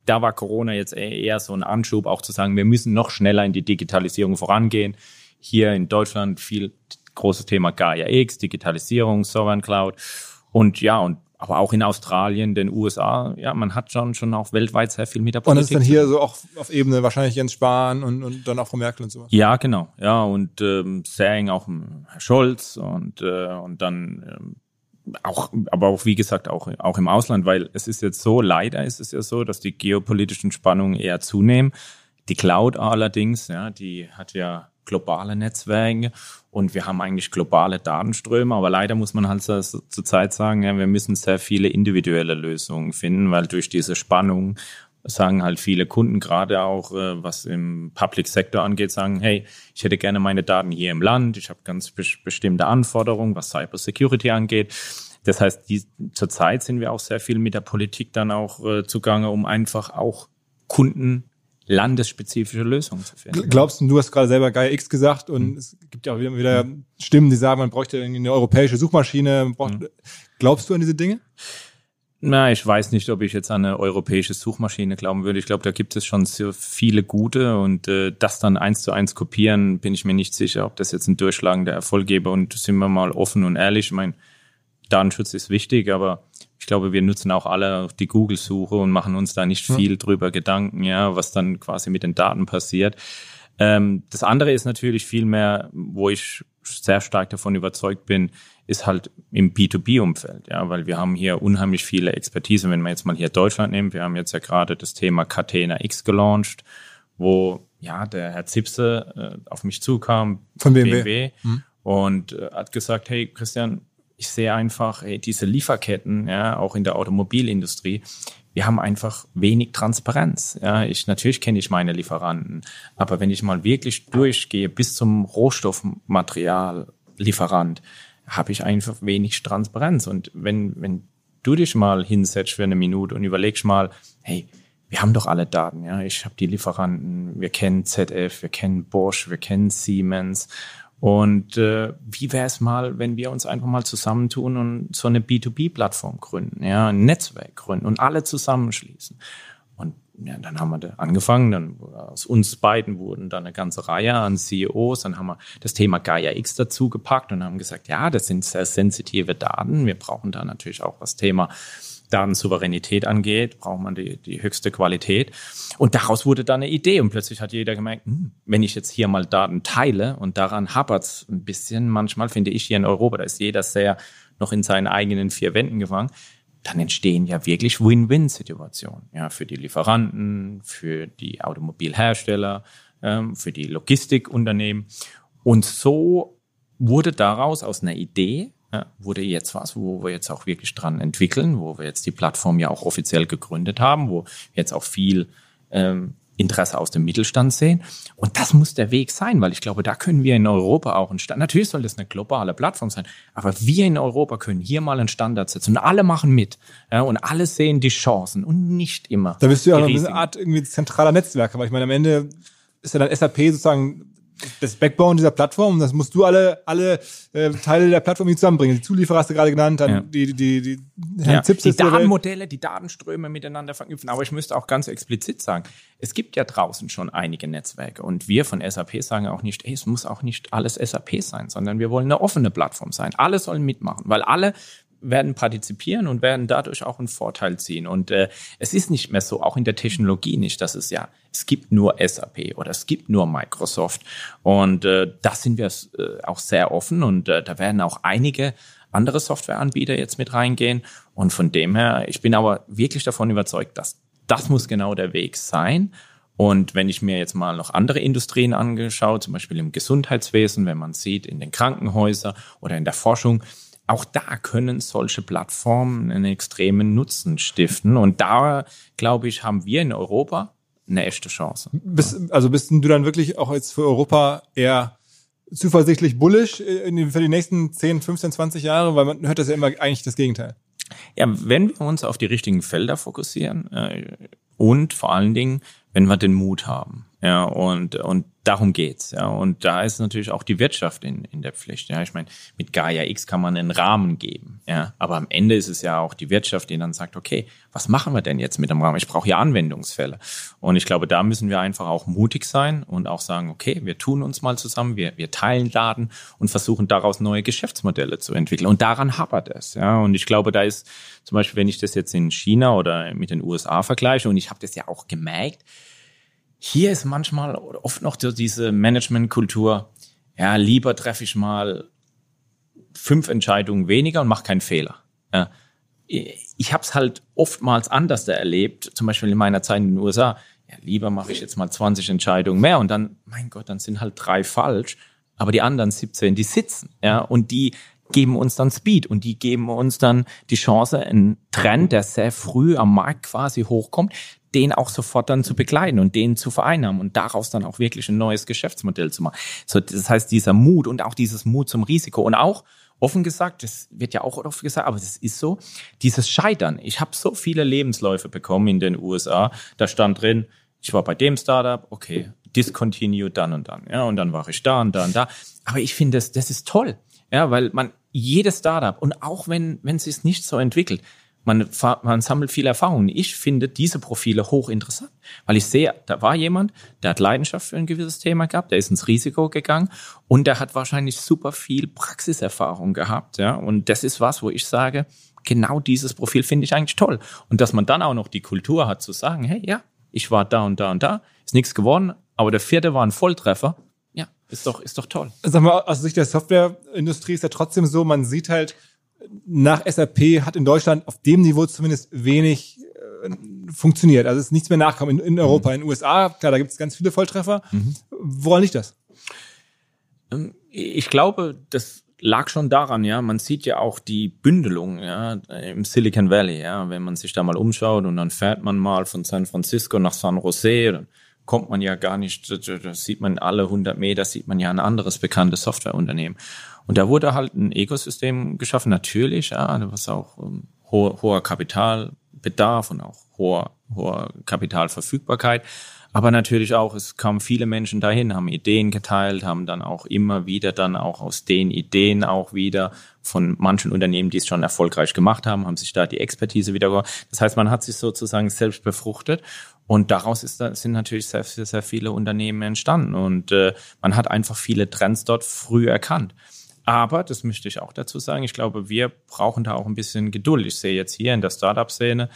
da war Corona jetzt eher so ein Anschub, auch zu sagen, wir müssen noch schneller in die Digitalisierung vorangehen. Hier in Deutschland viel großes Thema Gaia X, Digitalisierung, Sovereign Cloud. Und ja, und aber auch in Australien, den USA, ja, man hat schon schon auch weltweit sehr viel mit der Politik. Und das ist dann hier so auch auf Ebene wahrscheinlich Jens Spahn und, und dann auch Frau Merkel und so. Ja, genau, ja und ähm, sehr eng auch Herr Scholz und äh, und dann ähm, auch, aber auch wie gesagt auch auch im Ausland, weil es ist jetzt so, leider ist es ja so, dass die geopolitischen Spannungen eher zunehmen. Die Cloud allerdings, ja, die hat ja globale Netzwerke und wir haben eigentlich globale Datenströme, aber leider muss man halt zurzeit sagen, ja, wir müssen sehr viele individuelle Lösungen finden, weil durch diese Spannung sagen halt viele Kunden gerade auch, äh, was im Public Sector angeht, sagen, hey, ich hätte gerne meine Daten hier im Land, ich habe ganz bestimmte Anforderungen, was Cyber Security angeht. Das heißt, die, zurzeit sind wir auch sehr viel mit der Politik dann auch äh, zugange, um einfach auch Kunden landesspezifische Lösungen zu finden. Glaubst du, du hast gerade selber Gaia X gesagt und mhm. es gibt ja auch wieder, wieder Stimmen, die sagen, man bräuchte eine europäische Suchmaschine. Braucht, mhm. Glaubst du an diese Dinge? Na, ich weiß nicht, ob ich jetzt an eine europäische Suchmaschine glauben würde. Ich glaube, da gibt es schon so viele gute und äh, das dann eins zu eins kopieren, bin ich mir nicht sicher, ob das jetzt ein durchschlagender Erfolg gäbe. Und sind wir mal offen und ehrlich, ich meine, Datenschutz ist wichtig, aber ich glaube, wir nutzen auch alle die Google-Suche und machen uns da nicht viel ja. drüber Gedanken, ja, was dann quasi mit den Daten passiert. Ähm, das andere ist natürlich viel mehr, wo ich sehr stark davon überzeugt bin, ist halt im B2B-Umfeld, ja, weil wir haben hier unheimlich viele Expertise. Wenn man jetzt mal hier Deutschland nimmt, wir haben jetzt ja gerade das Thema Catena X gelauncht, wo ja der Herr Zipse äh, auf mich zukam von BMW, BMW hm. und äh, hat gesagt, hey Christian, ich sehe einfach, ey, diese Lieferketten, ja, auch in der Automobilindustrie, wir haben einfach wenig Transparenz. Ja, ich natürlich kenne ich meine Lieferanten, aber wenn ich mal wirklich durchgehe bis zum Rohstoffmateriallieferant, habe ich einfach wenig Transparenz. Und wenn wenn du dich mal hinsetzt für eine Minute und überlegst mal, hey, wir haben doch alle Daten, ja. Ich habe die Lieferanten, wir kennen ZF, wir kennen Bosch, wir kennen Siemens und äh, wie wäre es mal, wenn wir uns einfach mal zusammentun und so eine B2B-Plattform gründen, ja, ein Netzwerk gründen und alle zusammenschließen. Und ja, dann haben wir da angefangen, dann aus uns beiden wurden dann eine ganze Reihe an CEOs, dann haben wir das Thema Gaia X dazu gepackt und haben gesagt, ja, das sind sehr sensitive Daten. Wir brauchen da natürlich auch das Thema Datensouveränität angeht, braucht man die, die höchste Qualität. Und daraus wurde dann eine Idee und plötzlich hat jeder gemerkt, hm, wenn ich jetzt hier mal Daten teile und daran hapert's ein bisschen, manchmal finde ich hier in Europa, da ist jeder sehr noch in seinen eigenen vier Wänden gefangen, dann entstehen ja wirklich Win-Win-Situationen. Ja, für die Lieferanten, für die Automobilhersteller, ähm, für die Logistikunternehmen. Und so wurde daraus aus einer Idee ja, wurde jetzt was, wo wir jetzt auch wirklich dran entwickeln, wo wir jetzt die Plattform ja auch offiziell gegründet haben, wo wir jetzt auch viel ähm, Interesse aus dem Mittelstand sehen. Und das muss der Weg sein, weil ich glaube, da können wir in Europa auch einen Standard, natürlich soll das eine globale Plattform sein, aber wir in Europa können hier mal einen Standard setzen und alle machen mit. Ja, und alle sehen die Chancen und nicht immer. Da bist du ja auch eine Art irgendwie zentraler Netzwerker, weil ich meine, am Ende ist ja dann SAP sozusagen das Backbone dieser Plattform, das musst du alle, alle äh, Teile der Plattform zusammenbringen. Die Zulieferer hast du gerade genannt, dann Ja. die, die, die, die, Ja, Zips die. Datenmodelle, die Datenströme miteinander verknüpfen. Aber ich müsste auch ganz explizit sagen, es gibt ja draußen schon einige Netzwerke und wir von SAP sagen auch nicht, ey, es muss auch nicht alles SAP sein, sondern wir wollen eine offene Plattform sein. Alle sollen mitmachen, weil alle werden partizipieren und werden dadurch auch einen Vorteil ziehen. Und äh, es ist nicht mehr so, auch in der Technologie nicht, dass es ja, es gibt nur SAP oder es gibt nur Microsoft. Und äh, da sind wir äh, auch sehr offen und äh, da werden auch einige andere Softwareanbieter jetzt mit reingehen. Und von dem her, ich bin aber wirklich davon überzeugt, dass das muss genau der Weg sein. Und wenn ich mir jetzt mal noch andere Industrien angeschaue, zum Beispiel im Gesundheitswesen, wenn man sieht, in den Krankenhäusern oder in der Forschung, auch da können solche Plattformen einen extremen Nutzen stiften. Und da, glaube ich, haben wir in Europa eine echte Chance. Bist, also bist du dann wirklich auch jetzt für Europa eher zuversichtlich bullish äh, für die nächsten 10, 15, 20 Jahre? Weil man hört das ja immer eigentlich das Gegenteil. Ja, wenn wir uns auf die richtigen Felder fokussieren äh, und vor allen Dingen, wenn wir den Mut haben. Ja, und, und darum geht's. Ja, und da ist natürlich auch die Wirtschaft in, in der Pflicht. Ja, ich meine, mit Gaia X kann man einen Rahmen geben. Ja, aber am Ende ist es ja auch die Wirtschaft, die dann sagt, okay, was machen wir denn jetzt mit dem Rahmen? Ich brauche ja Anwendungsfälle. Und ich glaube, da müssen wir einfach auch mutig sein und auch sagen, okay, wir tun uns mal zusammen, wir, wir teilen Daten und versuchen daraus neue Geschäftsmodelle zu entwickeln. Und daran hapert es. Ja, und ich glaube, da ist zum Beispiel, wenn ich das jetzt in China oder mit den USA vergleiche, und ich habe das ja auch gemerkt, hier ist manchmal oft noch diese Managementkultur, ja, lieber treffe ich mal fünf Entscheidungen weniger und mache keinen Fehler. Ja. Ich habe es halt oftmals anders erlebt, zum Beispiel in meiner Zeit in den USA. Ja, lieber mache ich jetzt mal 20 Entscheidungen mehr und dann, mein Gott, dann sind halt drei falsch, aber die anderen 17, die sitzen, ja, und die geben uns dann Speed und die geben uns dann die Chance, einen Trend, der sehr früh am Markt quasi hochkommt, den auch sofort dann zu begleiten und den zu vereinnahmen und daraus dann auch wirklich ein neues Geschäftsmodell zu machen. So, das heißt, dieser Mut und auch dieses Mut zum Risiko und auch offen gesagt, das wird ja auch oft gesagt, aber das ist so, dieses Scheitern. Ich habe so viele Lebensläufe bekommen in den USA, da stand drin, ich war bei dem Startup, okay, discontinue dann und dann, ja, und dann war ich da und da und da. Aber ich finde, das, das ist toll, ja, weil man jedes Startup und auch wenn wenn es sich nicht so entwickelt, man, man sammelt viel Erfahrung. Ich finde diese Profile hochinteressant, weil ich sehe, da war jemand, der hat Leidenschaft für ein gewisses Thema gehabt, der ist ins Risiko gegangen und der hat wahrscheinlich super viel Praxiserfahrung gehabt, ja. Und das ist was, wo ich sage, genau dieses Profil finde ich eigentlich toll. Und dass man dann auch noch die Kultur hat zu sagen, hey, ja, ich war da und da und da, ist nichts geworden, aber der vierte war ein Volltreffer. Ja, ist doch, ist doch toll. Sag mal, aus Sicht der Softwareindustrie ist ja trotzdem so, man sieht halt, nach SAP hat in Deutschland auf dem Niveau zumindest wenig äh, funktioniert. Also es ist nichts mehr nachgekommen in, in Europa. In den USA, klar, da gibt es ganz viele Volltreffer. Woran liegt das? Ähm, Ich glaube, das lag schon daran, ja. Man sieht ja auch die Bündelung, ja, im Silicon Valley, ja. Wenn man sich da mal umschaut und dann fährt man mal von San Francisco nach San Jose, dann kommt man ja gar nicht, da- da sieht man alle 100 Meter, sieht man ja ein anderes bekanntes Softwareunternehmen. Und da wurde halt ein Ökosystem geschaffen, natürlich, ja, was auch ähm, hoher, hoher Kapitalbedarf und auch hoher, hoher Kapitalverfügbarkeit. Aber natürlich auch, es kamen viele Menschen dahin, haben Ideen geteilt, haben dann auch immer wieder dann auch aus den Ideen auch wieder von manchen Unternehmen, die es schon erfolgreich gemacht haben, haben sich da die Expertise wieder geholt. Das heißt, man hat sich sozusagen selbst befruchtet und daraus ist, sind natürlich sehr, sehr, sehr viele Unternehmen entstanden und äh, man hat einfach viele Trends dort früh erkannt. Aber, das möchte ich auch dazu sagen, ich glaube, wir brauchen da auch ein bisschen Geduld. Ich sehe jetzt hier in der Startup-Szene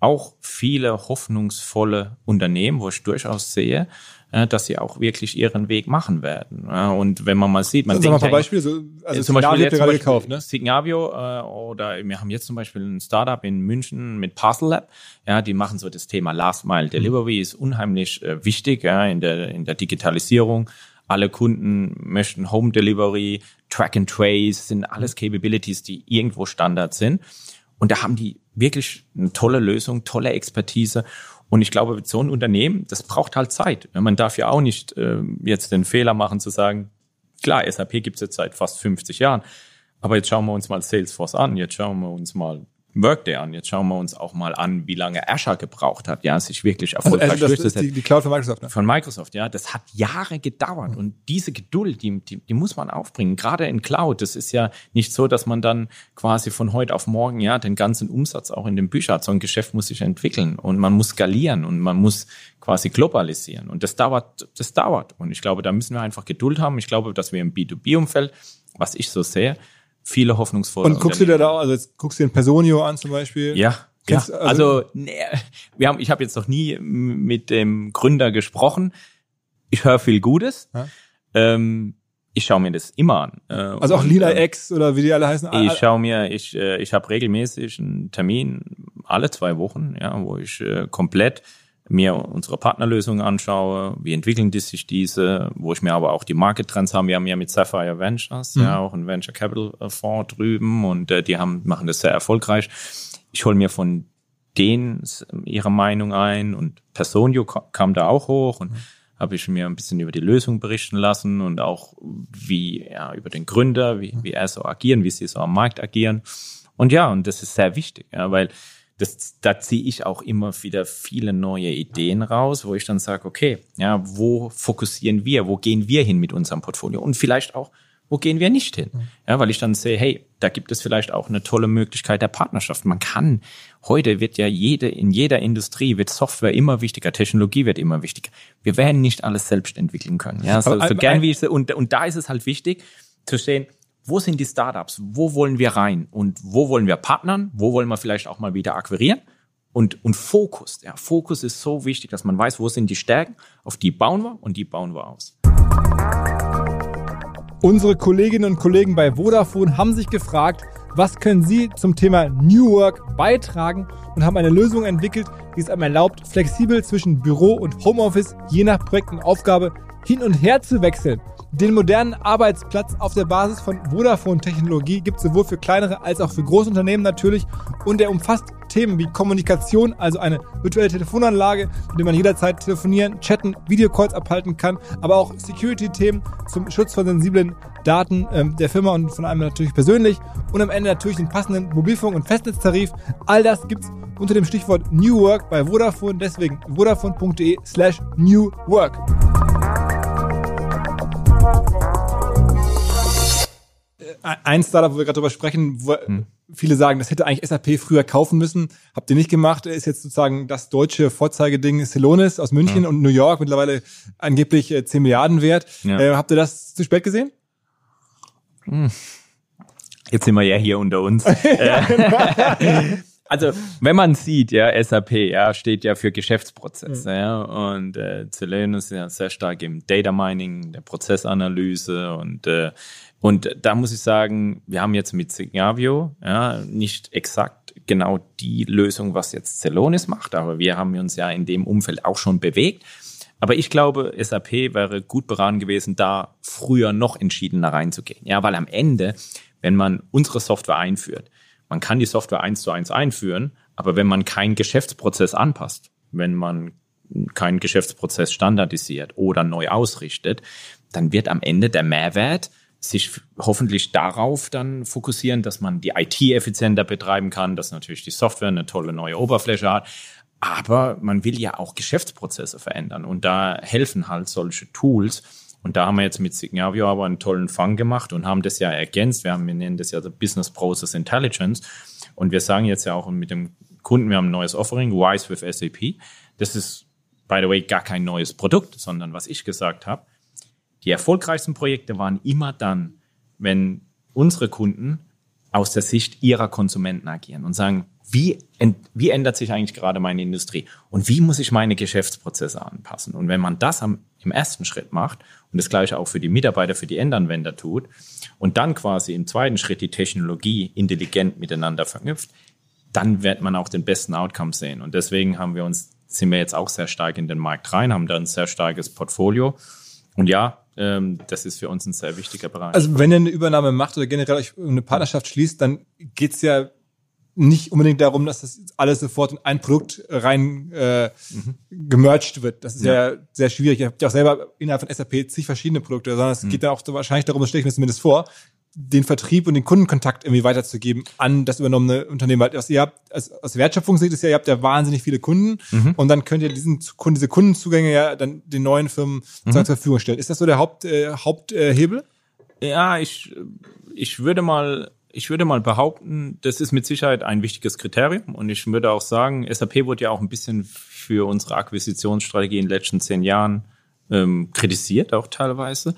auch viele hoffnungsvolle Unternehmen, wo ich durchaus sehe, äh, dass sie auch wirklich ihren Weg machen werden. Und wenn man mal sieht, man Sag mal ein denkt paar Beispiele. So, also zum Beispiel jetzt zum Beispiel gekauft, ne? Signavio äh, oder wir haben jetzt zum Beispiel ein Startup in München mit Parcel Lab. Ja, die machen so das Thema Last Mile Delivery ist unheimlich äh, wichtig ja, in der in der Digitalisierung. Alle Kunden möchten Home Delivery, Track and Trace, sind alles Capabilities, die irgendwo Standard sind. Und da haben die wirklich eine tolle Lösung, tolle Expertise. Und ich glaube, so ein Unternehmen, das braucht halt Zeit. Man darf ja auch nicht äh, jetzt den Fehler machen zu sagen, klar, SAP gibt's jetzt seit fast 50 Jahren, aber jetzt schauen wir uns mal Salesforce an, jetzt schauen wir uns mal Workday an. Jetzt schauen wir uns auch mal an, wie lange Azure gebraucht hat, ja, sich wirklich Also, erfolgreich also das ist durchzusetzen. die, die Cloud von Microsoft. Ne? Von Microsoft, ja. Das hat Jahre gedauert. Und diese Geduld, die, die, die muss man aufbringen. Gerade in Cloud. Das ist ja nicht so, dass man dann quasi von heute auf morgen, ja, den ganzen Umsatz auch in den Büchern hat. So ein Geschäft muss sich entwickeln und man muss skalieren und man muss quasi globalisieren. Und das dauert, das dauert. Und ich glaube, da müssen wir einfach Geduld haben. Ich glaube, dass wir im B2B-Umfeld, was ich so sehe, viele hoffnungsvolle Und guckst du dir da auch, also jetzt guckst du dir ein Personio an zum Beispiel? ja. Kennst- ja. also- Also, nee, wir haben, ich habe jetzt noch nie mit dem Gründer gesprochen. Ich höre viel Gutes. Ja. Ähm, ich schaue mir das immer an. Äh, Also auch Lila ähm, X oder wie die alle heißen. Ich schaue mir, ich, äh, ich habe regelmäßig einen Termin alle zwei Wochen, ja, wo ich äh, komplett mir unsere Partnerlösungen anschaue, wie entwickeln die sich diese, wo ich mir aber auch die Market-Trends haben. Wir haben ja mit Sapphire Ventures, ja, auch ein Venture Capital äh, Fonds drüben und äh, die haben, machen das sehr erfolgreich. Ich hole mir von denen ihre Meinung ein und Personio kam da auch hoch und habe ich mir ein bisschen über die Lösung berichten lassen und auch wie ja über den Gründer, wie, wie er so agieren, wie sie so am Markt agieren. Und ja, und das ist sehr wichtig, ja, weil das, da ziehe ich auch immer wieder viele neue Ideen raus, wo ich dann sage, okay, ja, wo fokussieren wir, wo gehen wir hin mit unserem Portfolio und vielleicht auch, wo gehen wir nicht hin? Ja, weil ich dann sehe, hey, da gibt es vielleicht auch eine tolle Möglichkeit der Partnerschaft. Man kann, heute wird ja jede, in jeder Industrie wird Software immer wichtiger, Technologie wird immer wichtiger. Wir werden nicht alles selbst entwickeln können. Ja, so, so gern wie ich, und, und da ist es halt wichtig zu sehen, wo sind die Startups? Wo wollen wir rein? Und wo wollen wir partnern? Wo wollen wir vielleicht auch mal wieder akquirieren? Und, und Fokus, ja, Fokus ist so wichtig, dass man weiß, wo sind die Stärken, auf die bauen wir und die bauen wir aus. Unsere Kolleginnen und Kollegen bei Vodafone haben sich gefragt, was können sie zum Thema New Work beitragen und haben eine Lösung entwickelt, die es einem erlaubt, flexibel zwischen Büro und Homeoffice je nach Projekt und Aufgabe hin und her zu wechseln. Den modernen Arbeitsplatz auf der Basis von Vodafone-Technologie gibt es sowohl für kleinere als auch für Großunternehmen natürlich und er umfasst Themen wie Kommunikation, also eine virtuelle Telefonanlage, mit der man jederzeit telefonieren, chatten, Videocalls abhalten kann, aber auch Security-Themen zum Schutz von sensiblen Daten ähm, der Firma und von einem natürlich persönlich und am Ende natürlich den passenden Mobilfunk- und Festnetztarif. All das gibt's unter dem Stichwort New Work bei Vodafone, deswegen vodafone.de slash New Work. Ein Startup, wo wir gerade drüber sprechen, wo viele sagen, das hätte eigentlich SAP früher kaufen müssen. Habt ihr nicht gemacht. Ist jetzt sozusagen das deutsche Vorzeigeding Celonis aus München und New York, mittlerweile angeblich äh, 10 Milliarden wert. Ja. Äh, habt ihr das zu spät gesehen? Jetzt sind wir ja hier unter uns. Äh, also, wenn man sieht, ja, SAP, ja, steht ja für Geschäftsprozesse, ja, und äh, Celenus ist ja sehr stark im Data Mining, der Prozessanalyse und äh, und da muss ich sagen, wir haben jetzt mit Signavio ja nicht exakt genau die Lösung, was jetzt Celonis macht, aber wir haben uns ja in dem Umfeld auch schon bewegt. Aber ich glaube, SAP wäre gut beraten gewesen, da früher noch entschiedener reinzugehen. Ja, weil am Ende, wenn man unsere Software einführt, man kann die Software eins zu eins einführen, aber wenn man keinen Geschäftsprozess anpasst, wenn man keinen Geschäftsprozess standardisiert oder neu ausrichtet, dann wird am Ende der Mehrwert sich hoffentlich darauf dann fokussieren, dass man die IT effizienter betreiben kann, dass natürlich die Software eine tolle neue Oberfläche hat. Aber man will ja auch Geschäftsprozesse verändern und da helfen halt solche Tools. Und da haben wir jetzt mit Signavio aber einen tollen Fang gemacht und haben das ja ergänzt. Wir, haben, wir nennen das ja Business Process Intelligence. Und wir sagen jetzt ja auch mit dem Kunden, wir haben ein neues Offering, Wise with SAP. Das ist, by the way, gar kein neues Produkt, sondern was ich gesagt habe, die erfolgreichsten Projekte waren immer dann, wenn unsere Kunden aus der Sicht ihrer Konsumenten agieren und sagen, wie, wie ändert sich eigentlich gerade meine Industrie und wie muss ich meine Geschäftsprozesse anpassen? Und wenn man das am, im ersten Schritt macht und das gleiche auch für die Mitarbeiter, für die Endanwender tut und dann quasi im zweiten Schritt die Technologie intelligent miteinander verknüpft, dann wird man auch den besten Outcome sehen. Und deswegen haben wir uns, sind wir jetzt auch sehr stark in den Markt rein, haben da ein sehr starkes Portfolio. Und ja, ähm, das ist für uns ein sehr wichtiger Bereich. Also wenn ihr eine Übernahme macht oder generell euch eine Partnerschaft schließt, dann geht's ja nicht unbedingt darum, dass das alles sofort in ein Produkt rein äh, gemerged wird. Das ist ja. ja sehr schwierig. Ihr habt ja auch selber innerhalb von SAP zig verschiedene Produkte, sondern es geht dann auch so wahrscheinlich darum, das stelle ich mir zumindest vor, den Vertrieb und den Kundenkontakt irgendwie weiterzugeben an das übernommene Unternehmen. Weil was ihr habt, als, aus Wertschöpfungssicht ist ja, ihr habt ja wahnsinnig viele Kunden Mhm. und dann könnt ihr diesen Kunden, diese Kundenzugänge ja dann den neuen Firmen Mhm. zur Verfügung stellen. Ist das so der Haupt, äh, Haupthebel? Äh, Hebel? Ja, ich, ich würde mal, ich würde mal behaupten, das ist mit Sicherheit ein wichtiges Kriterium. Und ich würde auch sagen, SAP wurde ja auch ein bisschen für unsere Akquisitionsstrategie in den letzten zehn Jahren ähm, kritisiert, auch teilweise.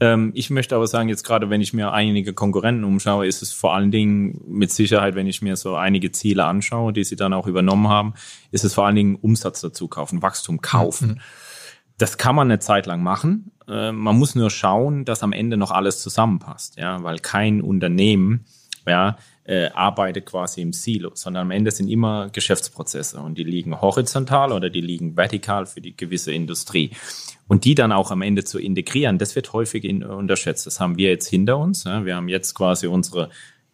Ähm, ich möchte aber sagen, jetzt gerade wenn ich mir einige Konkurrenten umschaue, ist es vor allen Dingen mit Sicherheit, wenn ich mir so einige Ziele anschaue, die sie dann auch übernommen haben, ist es vor allen Dingen Umsatz dazu kaufen, Wachstum kaufen. Das kann man eine Zeit lang machen. Äh, man muss nur schauen, dass am Ende noch alles zusammenpasst, ja, weil kein Unternehmen, ja, äh, arbeitet quasi im Silo, sondern am Ende sind immer Geschäftsprozesse und die liegen horizontal oder die liegen vertikal für die gewisse Industrie. Und die dann auch am Ende zu integrieren, das wird häufig in, unterschätzt. Das haben wir jetzt hinter uns. Ja. Wir haben jetzt quasi unsere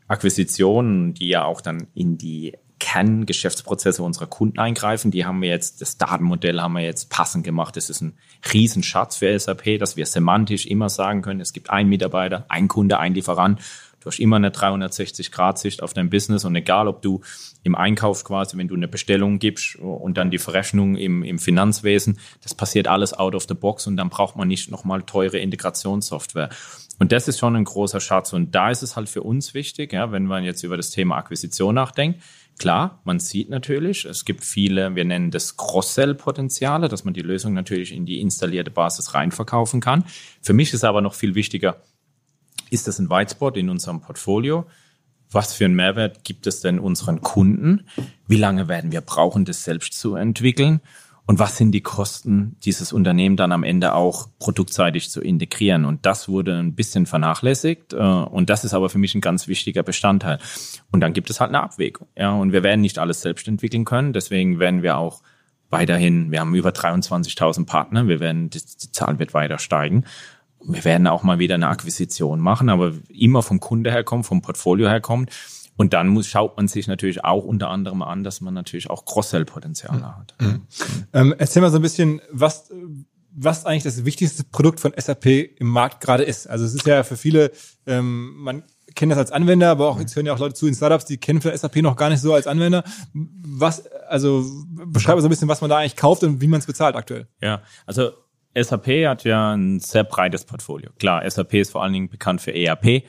Akquisitionen, die ja auch dann in die Kerngeschäftsprozesse unserer Kunden eingreifen. Die haben wir jetzt, das Datenmodell haben wir jetzt passend gemacht. Das ist ein Riesenschatz für SAP, dass wir semantisch immer sagen können, es gibt einen Mitarbeiter, ein Kunde, ein Lieferant. Du hast immer eine 360-Grad-Sicht auf dein Business und egal, ob du im Einkauf quasi, wenn du eine Bestellung gibst und dann die Verrechnung im, im Finanzwesen, das passiert alles out of the box und dann braucht man nicht nochmal teure Integrationssoftware. Und das ist schon ein großer Schatz. Und da ist es halt für uns wichtig, ja, wenn man jetzt über das Thema Akquisition nachdenkt. Klar, man sieht natürlich, es gibt viele, wir nennen das Cross-Sell-Potenziale, dass man die Lösung natürlich in die installierte Basis reinverkaufen kann. Für mich ist aber noch viel wichtiger, ist das ein White Spot in unserem Portfolio? Was für einen Mehrwert gibt es denn unseren Kunden? Wie lange werden wir brauchen, das selbst zu entwickeln? Und was sind die Kosten, dieses Unternehmen dann am Ende auch produktseitig zu integrieren? Und das wurde ein bisschen vernachlässigt. äh, Und das ist aber für mich ein ganz wichtiger Bestandteil. Und dann gibt es halt eine Abwägung. Ja, und wir werden nicht alles selbst entwickeln können. Deswegen werden wir auch weiterhin, wir haben über 23.000 Partner. Wir werden, die, die Zahl wird weiter steigen. Wir werden auch mal wieder eine Akquisition machen, aber immer vom Kunde herkommt, vom Portfolio herkommt. Und dann muss, schaut man sich natürlich auch unter anderem an, dass man natürlich auch Cross-Sell-Potenziale hat. Ähm, erzähl mal so ein bisschen, was, was eigentlich das wichtigste Produkt von SAP im Markt gerade ist. Also es ist ja für viele, ähm, man kennt das als Anwender, aber auch jetzt hören ja auch Leute zu in Startups, die kennen vielleicht SAP noch gar nicht so als Anwender. Was, also beschreib mal so ein bisschen, was man da eigentlich kauft und wie man es bezahlt aktuell. Ja, also SAP hat ja ein sehr breites Portfolio. Klar, SAP ist vor allen Dingen bekannt für ERP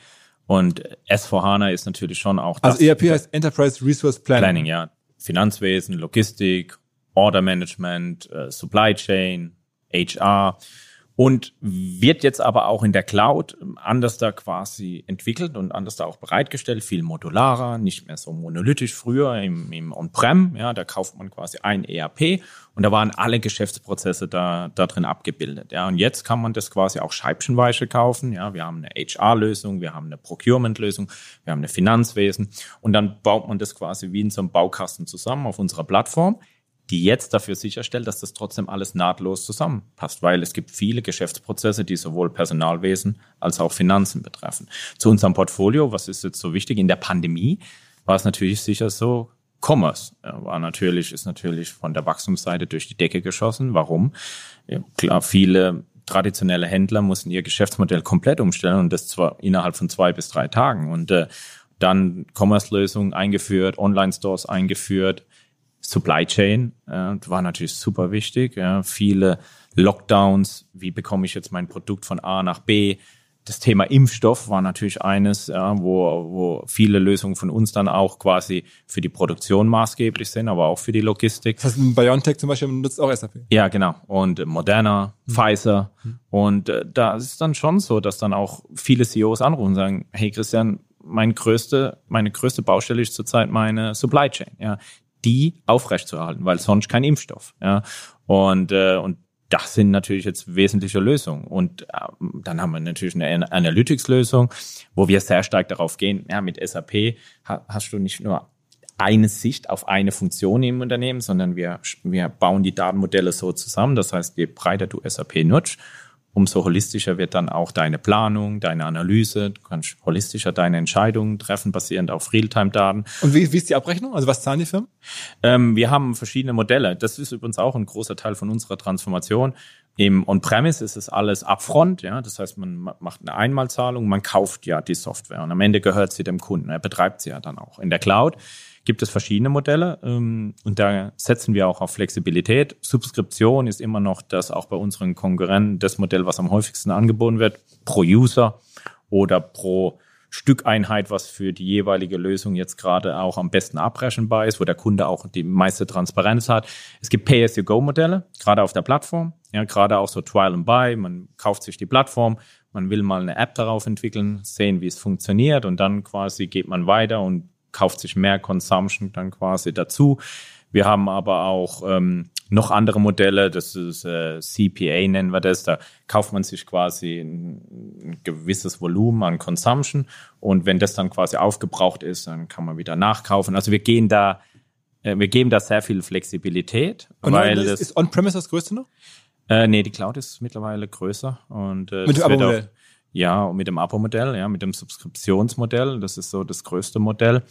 und S4HANA ist natürlich schon auch das. Also ERP heißt Enterprise Resource Planning. Planning, ja. Finanzwesen, Logistik, Order Management, äh, Supply Chain, HR und wird jetzt aber auch in der Cloud ähm, anders da quasi entwickelt und anders da auch bereitgestellt, viel modularer, nicht mehr so monolithisch früher im, im On-Prem, ja, da kauft man quasi ein ERP und da waren alle Geschäftsprozesse da, da drin abgebildet, ja, und jetzt kann man das quasi auch scheibchenweise kaufen, ja, wir haben eine HR-Lösung, wir haben eine Procurement-Lösung, wir haben eine Finanzwesen und dann baut man das quasi wie in so einem Baukasten zusammen auf unserer Plattform die jetzt dafür sicherstellt, dass das trotzdem alles nahtlos zusammenpasst, weil es gibt viele Geschäftsprozesse, die sowohl Personalwesen als auch Finanzen betreffen. Zu unserem Portfolio, was ist jetzt so wichtig? In der Pandemie war es natürlich sicher so, Commerce ja, war natürlich, ist natürlich von der Wachstumsseite durch die Decke geschossen. Warum? Ja, klar, viele traditionelle Händler mussten ihr Geschäftsmodell komplett umstellen und das zwar innerhalb von zwei bis drei Tagen und äh, dann Commerce-Lösungen eingeführt, Online-Stores eingeführt, Supply Chain äh, war natürlich super wichtig. Ja. Viele Lockdowns, wie bekomme ich jetzt mein Produkt von A nach B? Das Thema Impfstoff war natürlich eines, ja, wo, wo viele Lösungen von uns dann auch quasi für die Produktion maßgeblich sind, aber auch für die Logistik. Das heißt, BioNTech zum Beispiel nutzt auch SAP. Ja, genau. Und Moderna, mhm. Pfizer. Mhm. Und äh, da ist es dann schon so, dass dann auch viele CEOs anrufen und sagen, hey Christian, mein größte, meine größte Baustelle ist zurzeit meine Supply Chain. Ja, die aufrechtzuerhalten, weil sonst kein Impfstoff. Ja. Und, äh, und das sind natürlich jetzt wesentliche Lösungen. Und äh, dann haben wir natürlich eine Analytics-Lösung, wo wir sehr stark darauf gehen, ja, mit SAP ha hast du nicht nur eine Sicht auf eine Funktion im Unternehmen, sondern wir, wir bauen die Datenmodelle so zusammen. Das heißt, je breiter du SAP nutzt, umso holistischer wird dann auch deine Planung, deine Analyse. Du kannst holistischer deine Entscheidungen treffen, basierend auf Realtime-Daten. Und wie, wie ist die Abrechnung? Also was zahlen die Firmen? Ähm, wir haben verschiedene Modelle. Das ist übrigens auch ein großer Teil von unserer Transformation. Im On-Premise ist es alles upfront, ja. Das heißt, man macht eine Einmalzahlung, man kauft ja die Software und am Ende gehört sie dem Kunden. Er betreibt sie ja dann auch. In der Cloud gibt es verschiedene Modelle ähm, und da setzen wir auch auf Flexibilität. Subskription ist immer noch das auch bei unseren Konkurrenten das Modell, was am häufigsten angeboten wird, pro User oder pro Stückeinheit, was für die jeweilige Lösung jetzt gerade auch am besten abrechenbar ist, wo der Kunde auch die meiste Transparenz hat. Es gibt Pay-as-you-go-Modelle, gerade auf der Plattform, ja, gerade auch so Trial and Buy. Man kauft sich die Plattform, man will mal eine App darauf entwickeln, sehen, wie es funktioniert und dann quasi geht man weiter und kauft sich mehr Consumption dann quasi dazu. Wir haben aber auch ähm, noch andere Modelle, das ist äh, CPA nennen wir das, da kauft man sich quasi ein, ein, gewisses Volumen an Consumption und wenn das dann quasi aufgebraucht ist, dann kann man wieder nachkaufen. Also wir gehen da, äh, wir geben da sehr viel Flexibilität. Und weil ist, das, ist On-Premise das größte noch? Äh, nee, die Cloud ist mittlerweile größer und äh, mit dem Abo-Modell. Ja, mit dem Abo-Modell, ja, mit dem Subskriptionsmodell, das ist so das größte Modell.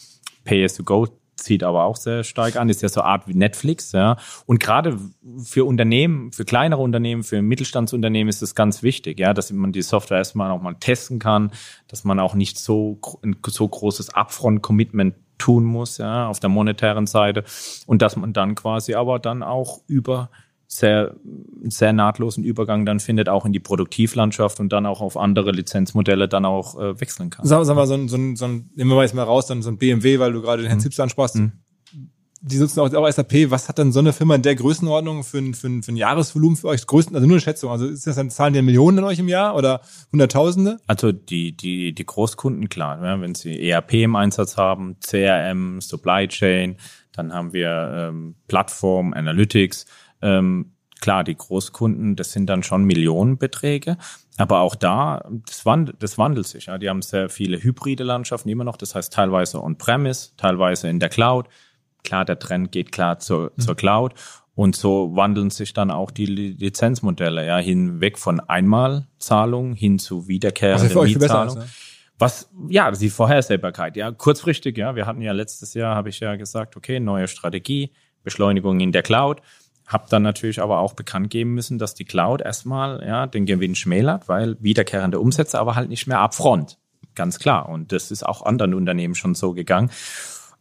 Pay as you go zieht aber auch sehr stark an, ist ja so eine Art wie Netflix, ja. Und gerade für Unternehmen, für kleinere Unternehmen, für Mittelstandsunternehmen ist es ganz wichtig, ja, dass man die Software erstmal auch mal testen kann, dass man auch nicht so, ein so großes Upfront-Commitment tun muss, ja, auf der monetären Seite. Und dass man dann quasi aber dann auch über sehr, sehr nahtlosen Übergang dann findet, auch in die Produktivlandschaft und dann auch auf andere Lizenzmodelle dann auch äh, wechseln kann. Sagen, wir mal, so ein, so ein, so ein, nehmen wir mal jetzt mal raus, dann so ein BMW, weil du gerade den Herrn mhm. Zips ansprachst. Mhm. Die nutzen auch, auch SAP. Was hat dann so eine Firma in der Größenordnung für ein, für ein, für ein Jahresvolumen für euch? Größten, also nur eine Schätzung. Also ist das dann Zahlen der Millionen in euch im Jahr oder Hunderttausende? Also die, die, die Großkunden, klar, ja, wenn sie ERP im Einsatz haben, CRM, Supply Chain, dann haben wir ähm, Plattform, Analytics, ähm, klar, die Großkunden, das sind dann schon Millionenbeträge. Aber auch da, das wandelt, das wandelt sich. Ja. Die haben sehr viele hybride Landschaften immer noch. Das heißt teilweise on-premise, teilweise in der Cloud. Klar, der Trend geht klar zur, mhm. zur Cloud. Und so wandeln sich dann auch die Lizenzmodelle, ja, hinweg von Einmalzahlung hin zu wiederkehrenden Mietzahlung. Ne? Was, ja, die Vorhersehbarkeit, ja, kurzfristig, ja, wir hatten ja letztes Jahr, habe ich ja gesagt, okay, neue Strategie, Beschleunigung in der Cloud. Hab dann natürlich aber auch bekannt geben müssen, dass die Cloud erstmal ja, den Gewinn schmälert, weil wiederkehrende Umsätze aber halt nicht mehr upfront. Ganz klar. Und das ist auch anderen Unternehmen schon so gegangen.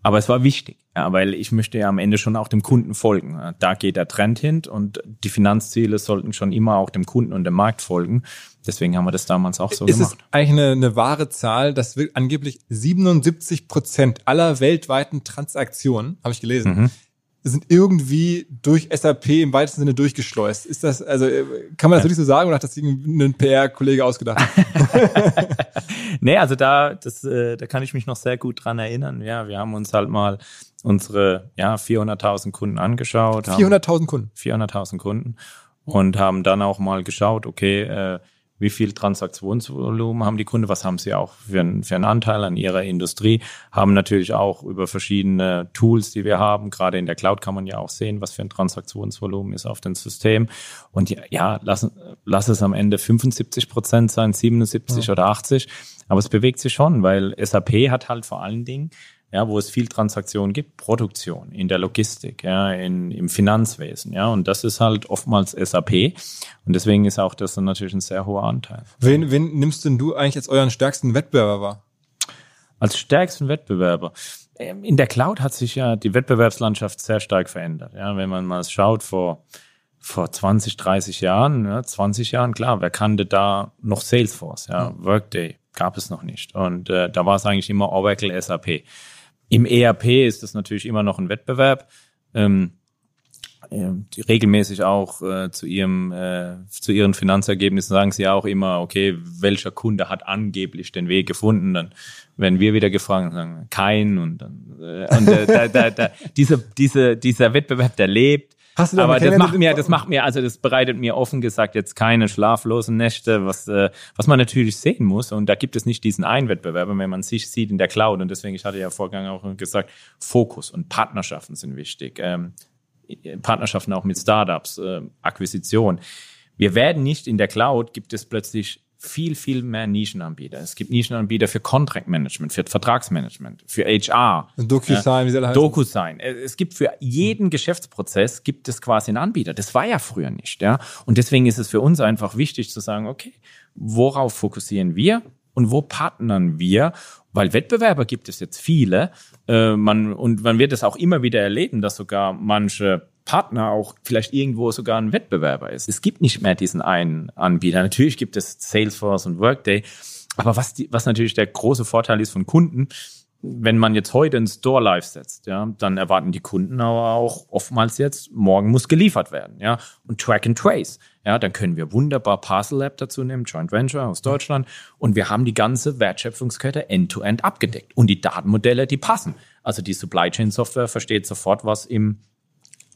Aber es war wichtig, ja, weil ich möchte ja am Ende schon auch dem Kunden folgen. Da geht der Trend hin und die Finanzziele sollten schon immer auch dem Kunden und dem Markt folgen. Deswegen haben wir das damals auch so ist gemacht. Ist eigentlich eine, eine wahre Zahl, dass angeblich 77 Prozent aller weltweiten Transaktionen, habe ich gelesen, mhm sind irgendwie durch SAP im weitesten Sinne durchgeschleust. Ist das, also kann man das wirklich so sagen oder hat das ein PR-Kollege ausgedacht? nee, also da, das, äh, da kann ich mich noch sehr gut dran erinnern. Ja, wir haben uns halt mal unsere ja, 400.000 Kunden angeschaut. 400.000 Kunden? 400.000 Kunden und haben dann auch mal geschaut, okay, äh, wie viel Transaktionsvolumen haben die Kunden, was haben sie auch für, einen, für einen Anteil an ihrer Industrie, haben natürlich auch über verschiedene Tools, die wir haben, gerade in der Cloud kann man ja auch sehen, was für ein Transaktionsvolumen ist auf dem System. Und ja, ja lass, lass es am Ende 75 Prozent sein, 77 ja. oder 80, aber es bewegt sich schon, weil SAP hat halt vor allen Dingen ja, wo es viel Transaktionen gibt, Produktion, in der Logistik, ja, in, im Finanzwesen, ja, und das ist halt oftmals SAP und deswegen ist auch das dann natürlich ein sehr hoher Anteil. Wen, wen nimmst denn du eigentlich als euren stärksten Wettbewerber wahr? Als stärksten Wettbewerber? Ähm, in der Cloud hat sich ja die Wettbewerbslandschaft sehr stark verändert, ja, wenn man mal schaut vor vor 20, 30 Jahren, ja, 20 Jahren, klar, wer kannte da noch Salesforce, ja, Workday gab es noch nicht. Und äh, da war es eigentlich immer Oracle, SAP. Im ERP ist das natürlich immer noch ein Wettbewerb. Ähm, äh, regelmäßig auch äh, zu ihrem äh, zu ihren Finanzergebnissen sagen sie auch immer, okay, welcher Kunde hat angeblich den Weg gefunden? Dann werden wir wieder gefragt sagen, kein und dann äh, und äh, da, da, da, diese, diese, dieser Wettbewerb, der lebt Hast du Aber das macht mir, das macht mir, also das bereitet mir offen gesagt jetzt keine schlaflosen Nächte, was, äh, was man natürlich sehen muss. Und da gibt es nicht diesen einen Wettbewerb, wenn man sich sieht in der Cloud. Und deswegen, ich hatte ja vorgang auch gesagt, Fokus und Partnerschaften sind wichtig. Ähm, Partnerschaften auch mit Startups, äh, Akquisition. Wir werden nicht in der Cloud, gibt es plötzlich viel, viel mehr Nischenanbieter. Es gibt Nischenanbieter für Contract Management, für Vertragsmanagement, für HR. DocuSign, wie soll heißen? DocuSign. Es gibt für jeden Geschäftsprozess gibt es quasi einen Anbieter. Das war ja früher nicht, ja. Und deswegen ist es für uns einfach wichtig zu sagen, okay, worauf fokussieren wir und wo partnern wir? Weil Wettbewerber gibt es jetzt viele. Äh, man, und man wird es auch immer wieder erleben, dass sogar manche Partner auch vielleicht irgendwo sogar ein Wettbewerber ist. Es gibt nicht mehr diesen einen Anbieter. Natürlich gibt es Salesforce und Workday. Aber was, die, was natürlich der große Vorteil ist von Kunden, wenn man jetzt heute einen Store live setzt, ja, dann erwarten die Kunden aber auch oftmals jetzt, morgen muss geliefert werden, ja, und Track and Trace, ja, dann können wir wunderbar Parcel Lab dazu nehmen, Joint Venture aus Deutschland, und wir haben die ganze Wertschöpfungskette end-to-end -end abgedeckt und die Datenmodelle, die passen. Also die Supply Chain Software versteht sofort, was im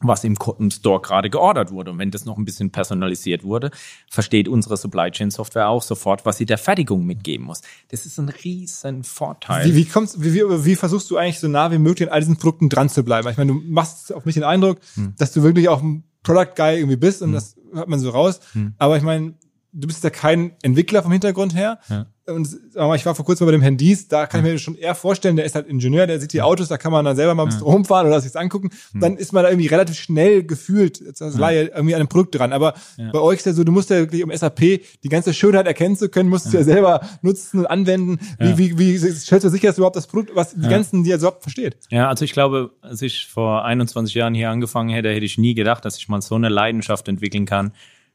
was im, Store gerade geordert wurde. Und wenn das noch ein bisschen personalisiert wurde, versteht unsere Supply Chain Software auch sofort, was sie der Fertigung mitgeben muss. Das ist ein riesen Vorteil. Wie, wie, kommst, wie, wie, wie versuchst du eigentlich so nah wie möglich an all diesen Produkten dran zu bleiben? Ich meine, du machst auf mich den Eindruck, hm. dass du wirklich auch ein Product Guy irgendwie bist und hm. das hört man so raus. Hm. Aber ich meine, du bist ja kein Entwickler vom Hintergrund her. Ja. Und mal, ich war vor kurzem bei dem Herrn Dies, da kann ich mir schon eher vorstellen, der ist halt Ingenieur, der sieht die Autos, da kann man dann selber mal ein bisschen ja. rumfahren oder sich angucken. Dann ist man da irgendwie relativ schnell gefühlt, als Laie, irgendwie an einem Produkt dran. Aber ja. bei euch ist ja so, du musst ja wirklich, um SAP die ganze Schönheit erkennen zu können, musst du ja. ja selber nutzen und anwenden. Wie, wie, wie stellst du sicher, dass überhaupt das Produkt, was die ganzen, die er überhaupt versteht? Ja, also ich glaube, als ich vor 21 Jahren hier angefangen hätte, hätte ich nie gedacht, dass ich mal so eine Leidenschaft entwickeln kann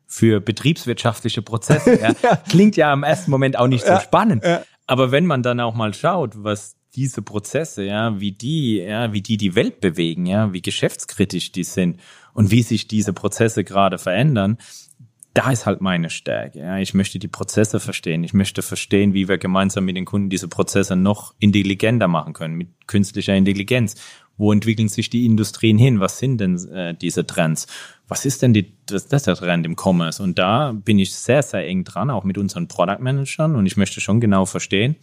für betriebswirtschaftliche Prozesse. Ja. ja. Klingt ja im ersten Moment auch nicht so spannend. Aber wenn man dann auch mal schaut, was diese Prozesse, ja, wie die, ja, wie die die Welt bewegen, ja, wie geschäftskritisch die sind und wie sich diese Prozesse gerade verändern, da ist halt meine Stärke. Ja. Ich möchte die Prozesse verstehen. Ich möchte verstehen, wie wir gemeinsam mit den Kunden diese Prozesse noch intelligenter machen können, mit künstlicher Intelligenz. Wo entwickeln sich die Industrien hin? Was sind denn äh, diese Trends? Was ist denn die, das, das Trend im Commerce? Und da bin ich sehr, sehr eng dran, auch mit unseren Product Managern. Und ich möchte schon genau verstehen,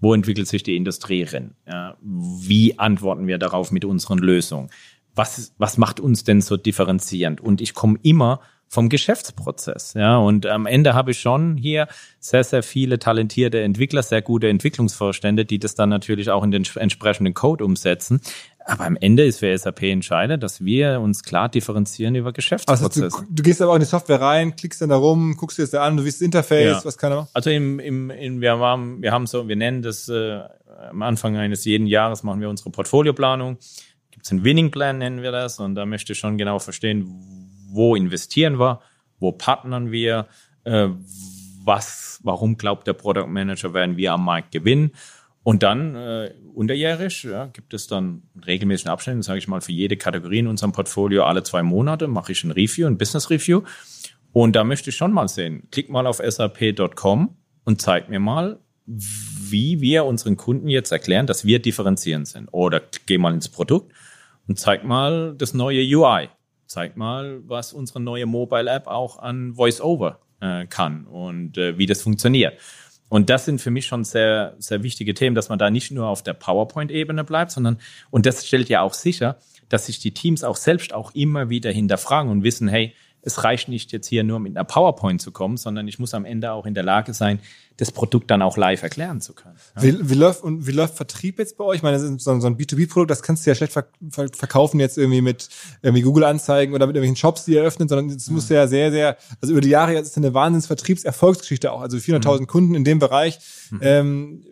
wo entwickelt sich die Industrie hin? Ja, wie antworten wir darauf mit unseren Lösungen? Was, was macht uns denn so differenzierend? Und ich komme immer vom Geschäftsprozess. Ja, und am Ende habe ich schon hier sehr, sehr viele talentierte Entwickler, sehr gute Entwicklungsvorstände, die das dann natürlich auch in den entsprechenden Code umsetzen. Aber am Ende ist für SAP entscheidend, dass wir uns klar differenzieren über Geschäftsprozesse. Also du, du, gehst aber auch in die Software rein, klickst dann da rum, guckst dir das da an, du siehst das Interface, ja. was kann er? Also im, im, in, wir, haben, wir haben so, wir nennen das äh, am Anfang eines jeden Jahres machen wir unsere Portfolioplanung. Gibt es einen Winning Plan, nennen wir das, und da möchte ich schon genau verstehen, wo investieren wir, wo partnern wir, äh, was, warum glaubt der Product Manager, werden wir am Markt gewinnen. Und dann äh, unterjährig ja, gibt es dann regelmäßigen Abständen, sage ich mal, für jede Kategorie in unserem Portfolio alle zwei Monate mache ich ein Review, ein Business Review. Und da möchte ich schon mal sehen, klick mal auf sap.com und zeig mir mal, wie wir unseren Kunden jetzt erklären, dass wir differenzierend sind. Oder geh mal ins Produkt und zeig mal das neue UI zeig mal, was unsere neue Mobile App auch an Voice-Over äh, kann und äh, wie das funktioniert. Und das sind für mich schon sehr, sehr wichtige Themen, dass man da nicht nur auf der PowerPoint-Ebene bleibt, sondern, und das stellt ja auch sicher, dass sich die Teams auch selbst auch immer wieder hinterfragen und wissen, hey, es reicht nicht jetzt hier nur mit einer PowerPoint zu kommen, sondern ich muss am Ende auch in der Lage sein, das Produkt dann auch live erklären zu können. Ja. Wie, wie, läuft, und wie läuft Vertrieb jetzt bei euch? Ich meine, das ist so, so ein B2B-Produkt, das kannst du ja schlecht verkaufen jetzt irgendwie mit irgendwie Google-Anzeigen oder mit irgendwelchen Shops, die eröffnen, sondern es muss ja sehr, sehr, also über die Jahre jetzt ist eine Wahnsinns-Vertriebserfolgsgeschichte auch. Also 400.000 mhm. Kunden in dem Bereich. Mhm. Ähm,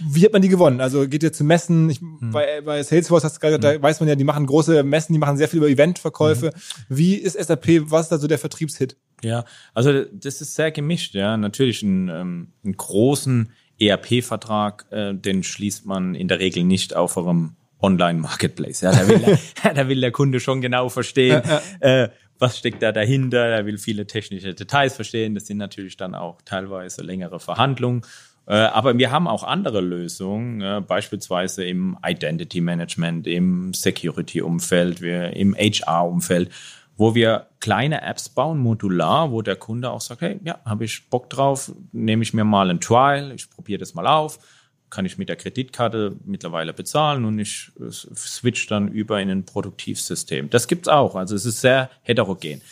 wie hat man die gewonnen? Also geht ihr zu Messen? Ich, hm. bei, bei Salesforce hast du gerade, hm. da weiß man ja, die machen große Messen, die machen sehr viel über Eventverkäufe. Hm. Wie ist SAP? Was ist da so der Vertriebshit? Ja, also das ist sehr gemischt. Ja, natürlich einen, ähm, einen großen ERP-Vertrag, äh, den schließt man in der Regel nicht auf eurem Online-Marketplace. Ja, da will, der, da will der Kunde schon genau verstehen, äh, was steckt da dahinter. Er will viele technische Details verstehen. Das sind natürlich dann auch teilweise längere Verhandlungen. Äh, aber wir haben auch andere Lösungen, äh, beispielsweise im Identity Management, im Security-Umfeld, im HR-Umfeld, wo wir kleine Apps bauen, modular, wo der Kunde auch sagt, hey, ja, habe ich Bock drauf, nehme ich mir mal ein Trial, ich probiere das mal auf, kann ich mit der Kreditkarte mittlerweile bezahlen und ich äh, switch dann über in ein Produktivsystem. Das gibt's auch, also es ist sehr heterogen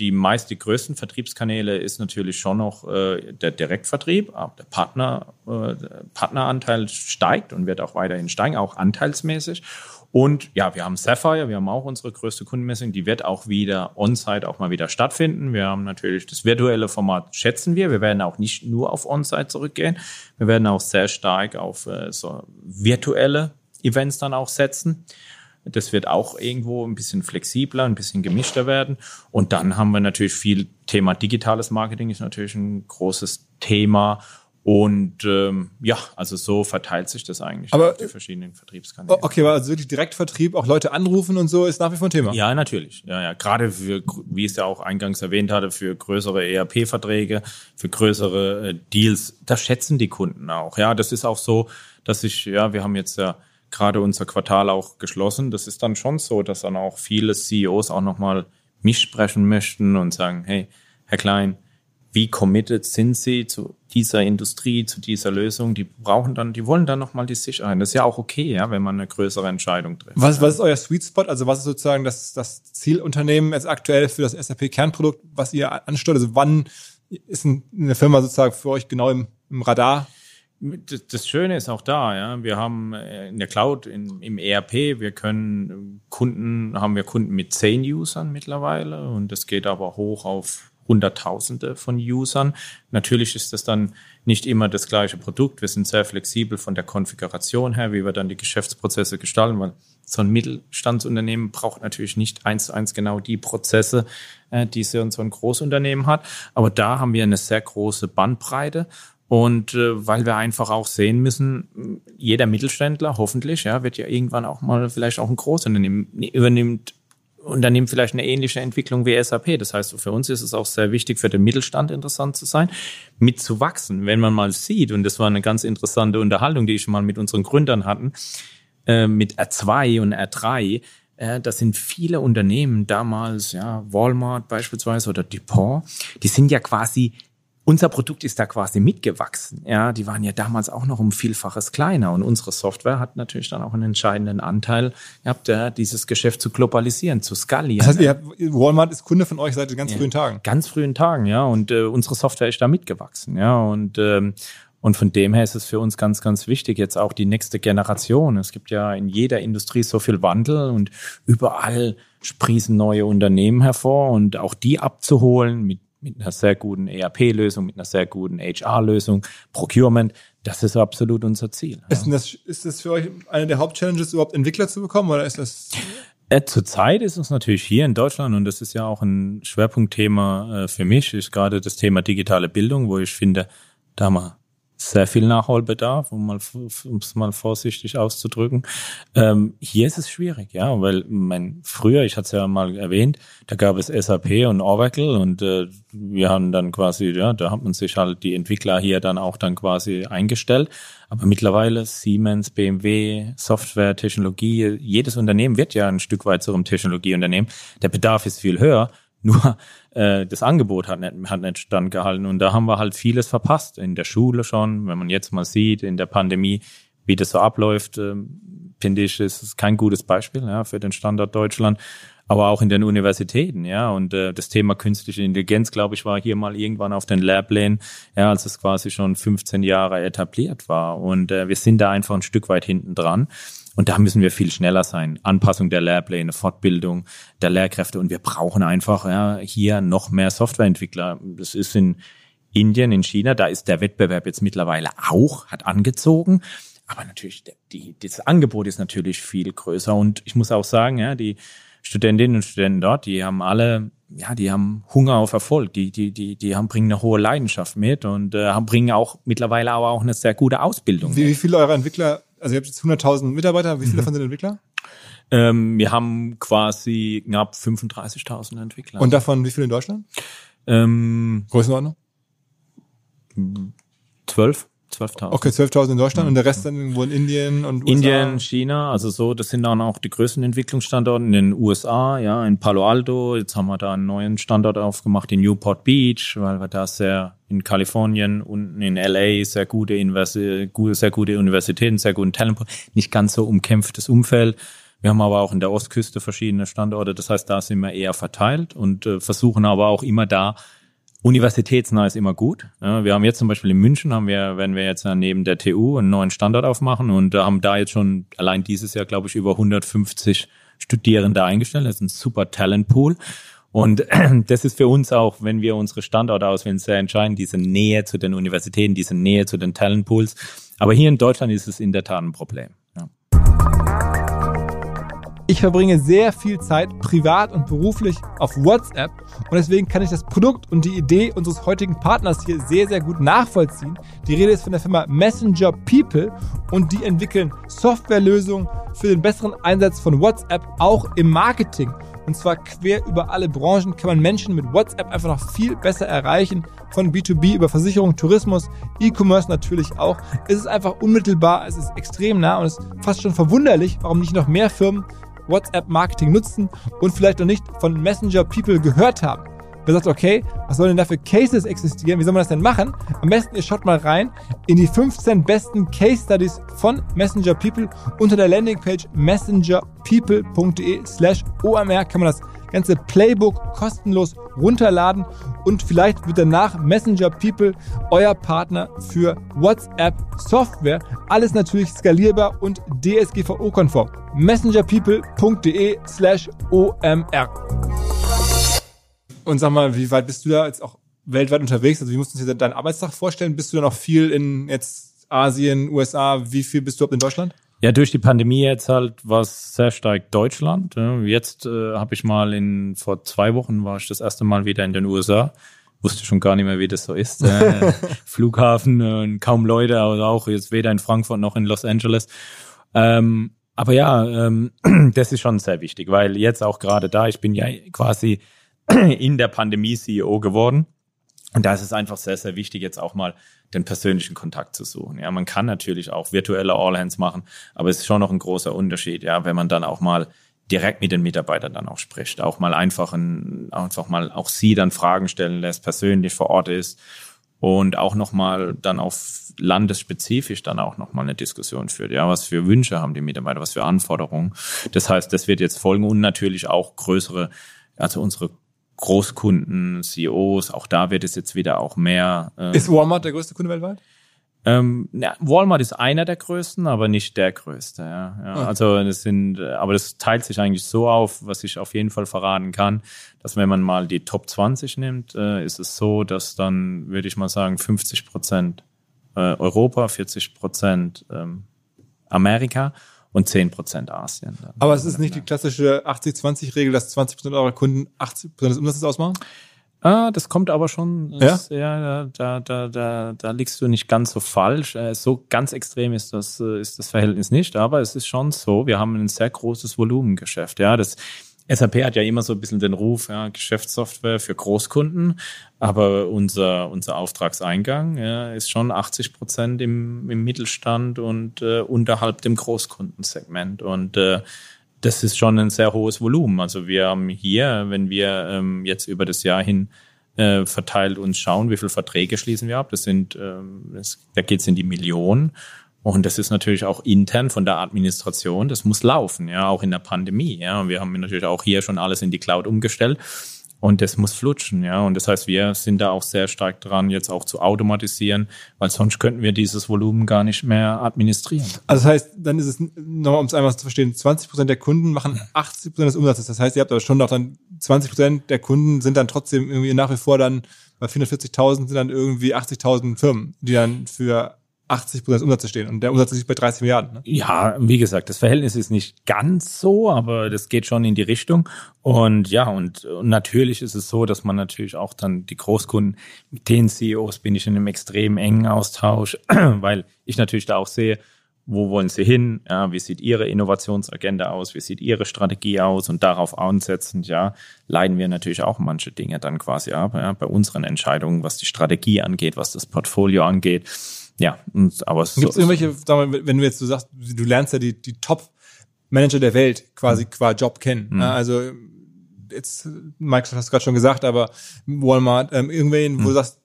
die meist die größten Vertriebskanäle ist natürlich schon noch äh, der Direktvertrieb, aber der Partner, äh, der Partneranteil steigt und wird auch weiterhin steigen, auch anteilsmäßig. Und ja, wir haben Sapphire, wir haben auch unsere größte Kundenmessung, die wird auch wieder on-site auch mal wieder stattfinden. Wir haben natürlich das virtuelle Format, schätzen wir. Wir werden auch nicht nur auf on-site zurückgehen. Wir werden auch sehr stark auf äh, so virtuelle Events dann auch setzen. Das wird auch irgendwo ein bisschen flexibler, ein bisschen gemischter werden. Und dann haben wir natürlich viel Thema digitales Marketing ist natürlich ein großes Thema. Und ähm, ja, also so verteilt sich das eigentlich Aber, auf die verschiedenen Vertriebskanäle. Okay, aber also wirklich Direktvertrieb, auch Leute anrufen und so, ist nach wie vor ein Thema. Ja, natürlich. Ja, ja. Gerade für, wie ich es ja auch eingangs erwähnt hatte, für größere ERP-Verträge, für größere äh, Deals, das schätzen die Kunden auch. Ja, das ist auch so, dass ich, ja, wir haben jetzt ja gerade unser Quartal auch geschlossen. Das ist dann schon so, dass dann auch viele CEOs auch nochmal mich sprechen möchten und sagen, hey, Herr Klein, wie committed sind Sie zu dieser Industrie, zu dieser Lösung? Die brauchen dann, die wollen dann nochmal die Sicherheit. Das ist ja auch okay, ja, wenn man eine größere Entscheidung trifft. Was, was ist euer Sweet Spot? Also was ist sozusagen das, das Zielunternehmen jetzt aktuell für das SAP-Kernprodukt, was ihr ansteuert? Also wann ist eine Firma sozusagen für euch genau im, im Radar? Das Schöne ist auch da, ja. Wir haben äh, in der Cloud, in, im ERP, wir können Kunden, haben wir Kunden mit zehn Usern mittlerweile und das geht aber hoch auf Hunderttausende von Usern. Natürlich ist das dann nicht immer das gleiche Produkt. Wir sind sehr flexibel von der Konfiguration her, wie wir dann die Geschäftsprozesse gestalten, weil so ein Mittelstandsunternehmen braucht natürlich nicht eins zu eins genau die Prozesse, äh, die so ein Großunternehmen hat. Aber da haben wir eine sehr große Bandbreite und äh, weil wir einfach auch sehen müssen, jeder Mittelständler hoffentlich, ja, wird ja irgendwann auch mal vielleicht auch ein Großunternehmen übernimmt Unternehmen vielleicht eine ähnliche Entwicklung wie SAP. Das heißt, für uns ist es auch sehr wichtig, für den Mittelstand interessant zu sein, mitzuwachsen. Wenn man mal sieht, und das war eine ganz interessante Unterhaltung, die ich mal mit unseren Gründern hatten, äh, mit R2 und R3, äh, das sind viele Unternehmen damals, ja, Walmart beispielsweise oder DuPont, die sind ja quasi unser Produkt ist da quasi mitgewachsen. Ja, die waren ja damals auch noch um Vielfaches kleiner und unsere Software hat natürlich dann auch einen entscheidenden Anteil gehabt, ja, dieses Geschäft zu globalisieren, zu skalieren. Das heißt, ihr habt, Walmart ist Kunde von euch seit ganz ja, frühen Tagen. Ganz frühen Tagen, ja, und äh, unsere Software ist da mitgewachsen, ja, und ähm, und von dem her ist es für uns ganz, ganz wichtig, jetzt auch die nächste Generation. Es gibt ja in jeder Industrie so viel Wandel und überall sprießen neue Unternehmen hervor und auch die abzuholen mit mit einer sehr guten ERP-Lösung, mit einer sehr guten HR-Lösung, Procurement. Das ist absolut unser Ziel. Ist, das, ist das für euch eine der Hauptchallenges, überhaupt Entwickler zu bekommen oder ist das? Äh, zurzeit ist es natürlich hier in Deutschland und das ist ja auch ein Schwerpunktthema äh, für mich, ist gerade das Thema digitale Bildung, wo ich finde, da haben wir sehr viel Nachholbedarf, um mal es mal vorsichtig auszudrücken. Ähm, hier ist es schwierig, ja, weil mein früher, ich hatte es ja mal erwähnt, da gab es SAP und Oracle und äh, wir haben dann quasi, ja, da hat man sich halt die Entwickler hier dann auch dann quasi eingestellt. Aber mittlerweile Siemens, BMW, Software, Technologie, jedes Unternehmen wird ja ein Stück weit zu einem Technologieunternehmen. Der Bedarf ist viel höher nur äh, das Angebot hat nicht, hat nicht standgehalten. Und da haben wir halt vieles verpasst. In der Schule schon, wenn man jetzt mal sieht, in der Pandemie, wie das so abläuft, äh, finde ich, ist es kein gutes Beispiel ja, für den Standort Deutschland. Aber auch in den Universitäten, ja. Und äh, das Thema künstliche Intelligenz, glaube ich, war hier mal irgendwann auf den Lehrplänen, ja, als es quasi schon 15 Jahre etabliert war. Und äh, wir sind da einfach ein Stück weit hinten dran. Und da müssen wir viel schneller sein. Anpassung der Lehrpläne, Fortbildung der Lehrkräfte. Und wir brauchen einfach ja, hier noch mehr Softwareentwickler. Das ist in Indien, in China, da ist der Wettbewerb jetzt mittlerweile auch, hat angezogen. Aber natürlich, die, das Angebot ist natürlich viel größer. Und ich muss auch sagen, ja, die Studentinnen und Studenten dort, die haben alle, ja, die haben Hunger auf Erfolg. Die, die, die, die haben, bringen eine hohe Leidenschaft mit und äh, haben, bringen auch mittlerweile aber auch eine sehr gute Ausbildung. Wie, wie viele eurer Entwickler also ihr habt jetzt 100.000 Mitarbeiter, wie viele mhm. davon sind Entwickler? Ähm, wir haben quasi knapp 35.000 Entwickler. Und davon wie viele in Deutschland? Ähm, Größenordnung? 12. 12.000. Okay, 12.000 in Deutschland und der Rest dann irgendwo in Indien und USA? Indien, China, also so, das sind dann auch die größten Entwicklungsstandorte in den USA, ja, in Palo Alto. Jetzt haben wir da einen neuen Standort aufgemacht in Newport Beach, weil wir da sehr in Kalifornien unten in LA sehr gute, Universi sehr gute Universitäten, sehr guten Talent, nicht ganz so umkämpftes Umfeld. Wir haben aber auch in der Ostküste verschiedene Standorte. Das heißt, da sind wir eher verteilt und äh, versuchen aber auch immer da Universitätsnah ist immer gut. Wir haben jetzt zum Beispiel in München, haben wir, wenn wir jetzt neben der TU einen neuen Standort aufmachen und äh, haben da jetzt schon allein dieses Jahr, glaube ich, über 150 Studierende eingestellt. Das ist ein super Talentpool. Und das ist für uns auch, wenn wir unsere Standorte auswählen, sehr entscheidend, diese Nähe zu den Universitäten, diese Nähe zu den Talentpools. Aber hier in Deutschland ist es in der Tat ein Problem. Ich verbringe sehr viel Zeit privat und beruflich auf WhatsApp und deswegen kann ich das Produkt und die Idee unseres heutigen Partners hier sehr, sehr gut nachvollziehen. Die Rede ist von der Firma Messenger People und die entwickeln Softwarelösungen für den besseren Einsatz von WhatsApp auch im Marketing. Und zwar quer über alle Branchen kann man Menschen mit WhatsApp einfach noch viel besser erreichen. Von B2B über Versicherung, Tourismus, E-Commerce natürlich auch. Es ist einfach unmittelbar, es ist extrem nah und es ist fast schon verwunderlich, warum nicht noch mehr Firmen WhatsApp-Marketing nutzen und vielleicht noch nicht von Messenger People gehört haben. Wer sagt, okay, was sollen denn da für Cases existieren? Wie soll man das denn machen? Am besten ihr schaut mal rein in die 15 besten Case Studies von Messenger People unter der Landingpage messengerpeople.de slash OMR kann man das ganze Playbook kostenlos runterladen und vielleicht wird danach Messenger People euer Partner für WhatsApp Software. Alles natürlich skalierbar und DSGVO-konform. messengerpeople.de slash OMR. Und sag mal, wie weit bist du da jetzt auch weltweit unterwegs? Also wie musst du dir deinen Arbeitstag vorstellen? Bist du da noch viel in jetzt Asien, USA? Wie viel bist du überhaupt in Deutschland? Ja, durch die Pandemie jetzt halt war es sehr stark Deutschland. Jetzt äh, habe ich mal in vor zwei Wochen war ich das erste Mal wieder in den USA. Wusste schon gar nicht mehr, wie das so ist. Äh, Flughafen, äh, kaum Leute, also auch jetzt weder in Frankfurt noch in Los Angeles. Ähm, aber ja, ähm, das ist schon sehr wichtig, weil jetzt auch gerade da, ich bin ja quasi in der Pandemie CEO geworden. Und da ist es einfach sehr, sehr wichtig, jetzt auch mal den persönlichen Kontakt zu suchen. Ja, man kann natürlich auch virtuelle All-Hands machen, aber es ist schon noch ein großer Unterschied, ja, wenn man dann auch mal direkt mit den Mitarbeitern dann auch spricht, auch mal einfach, ein, einfach mal auch sie dann Fragen stellen lässt, persönlich vor Ort ist und auch nochmal dann auf landesspezifisch dann auch nochmal eine Diskussion führt. Ja, was für Wünsche haben die Mitarbeiter, was für Anforderungen. Das heißt, das wird jetzt folgen und natürlich auch größere, also unsere Großkunden, CEOs, auch da wird es jetzt wieder auch mehr. Ähm, ist Walmart der größte Kunde weltweit? Ähm, ja, Walmart ist einer der größten, aber nicht der größte. Ja. ja okay. Also das sind, aber das teilt sich eigentlich so auf, was ich auf jeden Fall verraten kann, dass wenn man mal die Top 20 nimmt, äh, ist es so, dass dann würde ich mal sagen 50 Prozent äh, Europa, 40 Prozent ähm, Amerika und 10% Asien. Aber es ist nicht die klassische 80-20-Regel, dass 20% eurer Kunden 80% des Umsatzes ausmachen? Ah, das kommt aber schon. Das, ja, ja da, da, da, da liegst du nicht ganz so falsch. Äh, so ganz extrem ist das, äh, ist das Verhältnis nicht, aber es ist schon so. Wir haben ein sehr großes Volumengeschäft. Ja, das SAP hat ja immer so ein bisschen den Ruf, ja, Geschäftssoftware für Großkunden, aber unser, unser Auftragseingang ja, ist schon 80 Prozent im, im Mittelstand und äh, unterhalb dem Großkundensegment. Und äh, das ist schon ein sehr hohes Volumen. Also wir haben hier, wenn wir ähm, jetzt über das Jahr hin äh, verteilt uns schauen, wie viele Verträge schließen wir ab, das sind, ähm, das, da geht es in die Millionen. Und das ist natürlich auch intern von der Administration, das muss laufen, ja, auch in der Pandemie, ja. Wir haben natürlich auch hier schon alles in die Cloud umgestellt und das muss flutschen, ja. Und das heißt, wir sind da auch sehr stark dran, jetzt auch zu automatisieren, weil sonst könnten wir dieses Volumen gar nicht mehr administrieren. Also das heißt, dann ist es, nochmal um es einfach zu verstehen, 20 Prozent der Kunden machen 80 Prozent des Umsatzes. Das heißt, ihr habt aber schon noch dann 20 Prozent der Kunden sind dann trotzdem irgendwie nach wie vor dann bei 440.000 sind dann irgendwie 80.000 Firmen, die dann für 80 Prozent Umsatz stehen und der Umsatz ist bei 30 Milliarden. Ne? Ja, wie gesagt, das Verhältnis ist nicht ganz so, aber das geht schon in die Richtung. Und ja, und, und natürlich ist es so, dass man natürlich auch dann die Großkunden, mit den CEOs bin ich in einem extrem engen Austausch, weil ich natürlich da auch sehe, wo wollen sie hin? Ja, wie sieht ihre Innovationsagenda aus? Wie sieht ihre Strategie aus? Und darauf ansetzend, ja, leiden wir natürlich auch manche Dinge dann quasi ab, ja, bei unseren Entscheidungen, was die Strategie angeht, was das Portfolio angeht. Ja, und, aber es Gibt es irgendwelche, sag mal, wenn du jetzt du sagst, du lernst ja die, die Top-Manager der Welt quasi mhm. qua Job kennen. Mhm. Also jetzt, Microsoft hast du gerade schon gesagt, aber Walmart, ähm, irgendwen, mhm. wo du sagst,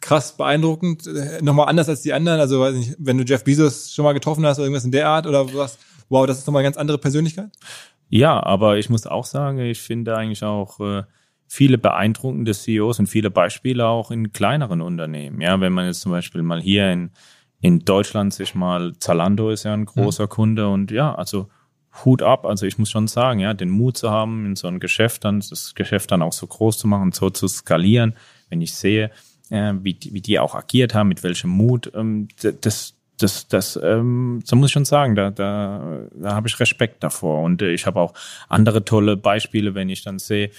krass beeindruckend, äh, nochmal anders als die anderen. Also weiß nicht, wenn du Jeff Bezos schon mal getroffen hast oder irgendwas in der Art, oder wo du sagst, wow, das ist nochmal eine ganz andere Persönlichkeit? Ja, aber ich muss auch sagen, ich finde eigentlich auch äh, viele beeindruckende CEOs und viele Beispiele auch in kleineren Unternehmen. Ja, wenn man jetzt zum Beispiel mal hier in, in Deutschland sich mal, Zalando ist ja ein großer mhm. Kunde und ja, also Hut ab. Also ich muss schon sagen, ja, den Mut zu haben, in so ein Geschäft dann, das Geschäft dann auch so groß zu machen, so zu skalieren, wenn ich sehe, äh, wie, wie die auch agiert haben, mit welchem Mut, ähm, das, das, das, ähm, so muss ich schon sagen, da, da, da habe ich Respekt davor. Und äh, ich habe auch andere tolle Beispiele, wenn ich dann sehe,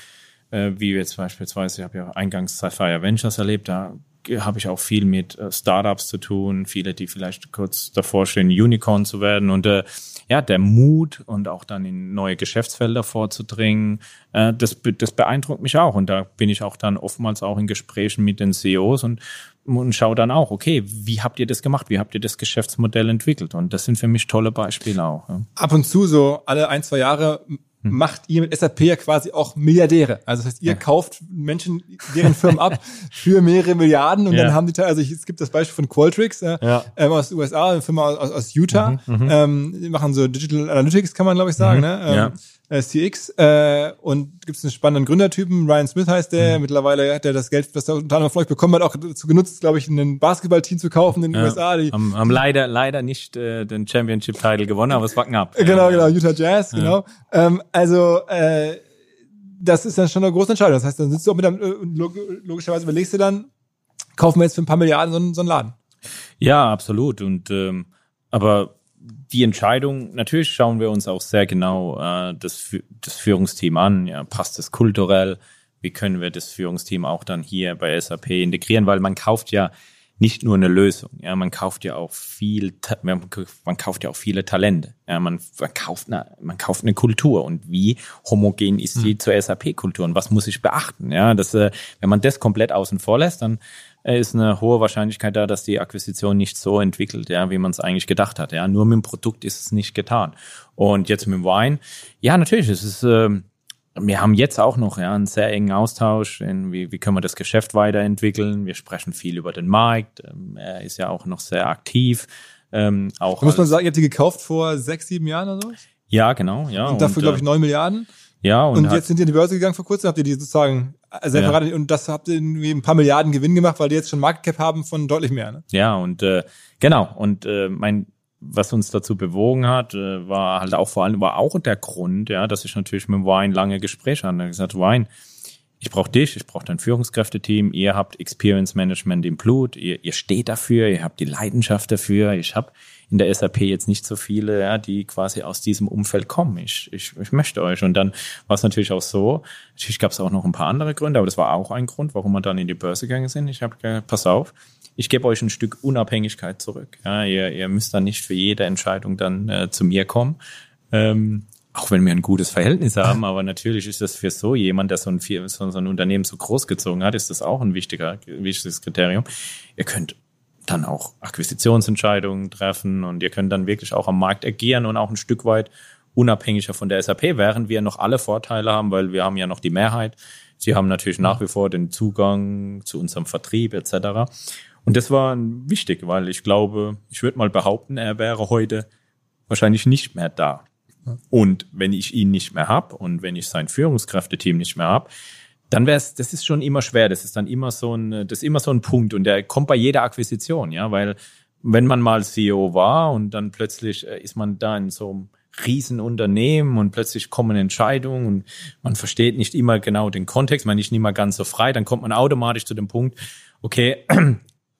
äh, wie jetzt beispielsweise, ich habe ja eingangs Sapphire Ventures erlebt, da habe ich auch viel mit äh, Startups zu tun, viele, die vielleicht kurz davor stehen, Unicorn zu werden und äh, ja, der Mut und auch dann in neue Geschäftsfelder vorzudringen, äh, das, das beeindruckt mich auch und da bin ich auch dann oftmals auch in Gesprächen mit den CEOs und und schaue dann auch, okay, wie habt ihr das gemacht? Wie habt ihr das Geschäftsmodell entwickelt? Und das sind für mich tolle Beispiele auch. Ja. Ab und zu so alle ein, zwei Jahre. Macht ihr mit SAP ja quasi auch Milliardäre. Also das heißt, ihr ja. kauft Menschen, deren Firmen ab für mehrere Milliarden und ja. dann haben die, also es gibt das Beispiel von Qualtrics äh, ja. ähm, aus den USA, eine Firma aus, aus Utah, mhm, mhm, ähm, die machen so Digital Analytics, kann man glaube ich sagen, mhm, ne? Ähm, ja äh, CX äh, und gibt es einen spannenden Gründertypen, Ryan Smith heißt der, mhm. mittlerweile hat er das Geld, was er unter anderem von euch bekommen hat, auch dazu genutzt, glaube ich, ein Basketballteam zu kaufen in den ja, USA. Die haben, haben leider leider nicht äh, den Championship-Title gewonnen, aber es war knapp. Genau, genau, Utah Jazz, ja. genau. Ähm, also äh, das ist dann schon eine große Entscheidung. Das heißt, dann sitzt du auch mit einem, äh, logischerweise überlegst du dann, kaufen wir jetzt für ein paar Milliarden so einen, so einen Laden. Ja, absolut. Und ähm, aber die Entscheidung, natürlich schauen wir uns auch sehr genau äh, das, das Führungsteam an. Ja, passt es kulturell? Wie können wir das Führungsteam auch dann hier bei SAP integrieren? Weil man kauft ja nicht nur eine Lösung, ja, man kauft ja auch viel, man kauft ja auch viele Talente, ja, man, man kauft eine, man kauft eine Kultur und wie homogen ist die mhm. zur SAP-Kultur und was muss ich beachten, ja, das, äh, wenn man das komplett außen vor lässt, dann ist eine hohe Wahrscheinlichkeit da, dass die Akquisition nicht so entwickelt, ja, wie man es eigentlich gedacht hat. Ja, nur mit dem Produkt ist es nicht getan. Und jetzt mit dem Wein, ja, natürlich, es ist, äh, wir haben jetzt auch noch ja, einen sehr engen Austausch, in, wie, wie können wir das Geschäft weiterentwickeln. Wir sprechen viel über den Markt. Ähm, er ist ja auch noch sehr aktiv. Ähm, auch Muss man sagen, ihr habt die gekauft vor sechs, sieben Jahren oder so? Ja, genau. Ja, und dafür, glaube ich, äh, neun Milliarden. Ja, und, und jetzt sind die in die Börse gegangen vor kurzem, habt ihr die sozusagen also ja. und das habt ihr irgendwie ein paar Milliarden Gewinn gemacht, weil die jetzt schon Market Cap haben von deutlich mehr, ne? Ja, und äh, genau, und äh, mein was uns dazu bewogen hat, äh, war halt auch vor allem, war auch der Grund, ja, dass ich natürlich mit Wine lange Gespräche hatte. Ich gesagt, Wine, ich brauche dich, ich brauche dein Führungskräfteteam, ihr habt Experience Management im Blut, ihr, ihr steht dafür, ihr habt die Leidenschaft dafür, ich habe in der SAP jetzt nicht so viele, ja, die quasi aus diesem Umfeld kommen. Ich, ich, ich möchte euch. Und dann war es natürlich auch so, natürlich gab es auch noch ein paar andere Gründe, aber das war auch ein Grund, warum wir dann in die Börse gegangen sind. Ich habe gesagt, pass auf, ich gebe euch ein Stück Unabhängigkeit zurück. Ja, ihr, ihr müsst dann nicht für jede Entscheidung dann äh, zu mir kommen. Ähm, auch wenn wir ein gutes Verhältnis haben, aber natürlich ist das für so jemand, der so ein, so ein Unternehmen so großgezogen hat, ist das auch ein wichtiger, wichtiges Kriterium. Ihr könnt dann auch Akquisitionsentscheidungen treffen und ihr könnt dann wirklich auch am Markt agieren und auch ein Stück weit unabhängiger von der SAP, während wir noch alle Vorteile haben, weil wir haben ja noch die Mehrheit. Sie haben natürlich nach wie vor den Zugang zu unserem Vertrieb etc. Und das war wichtig, weil ich glaube, ich würde mal behaupten, er wäre heute wahrscheinlich nicht mehr da. Und wenn ich ihn nicht mehr habe und wenn ich sein Führungskräfteteam nicht mehr habe, dann wäre es, das ist schon immer schwer. Das ist dann immer so ein, das ist immer so ein Punkt und der kommt bei jeder Akquisition, ja, weil wenn man mal CEO war und dann plötzlich äh, ist man da in so einem Riesenunternehmen und plötzlich kommen Entscheidungen und man versteht nicht immer genau den Kontext, man ist nicht immer ganz so frei, dann kommt man automatisch zu dem Punkt, okay,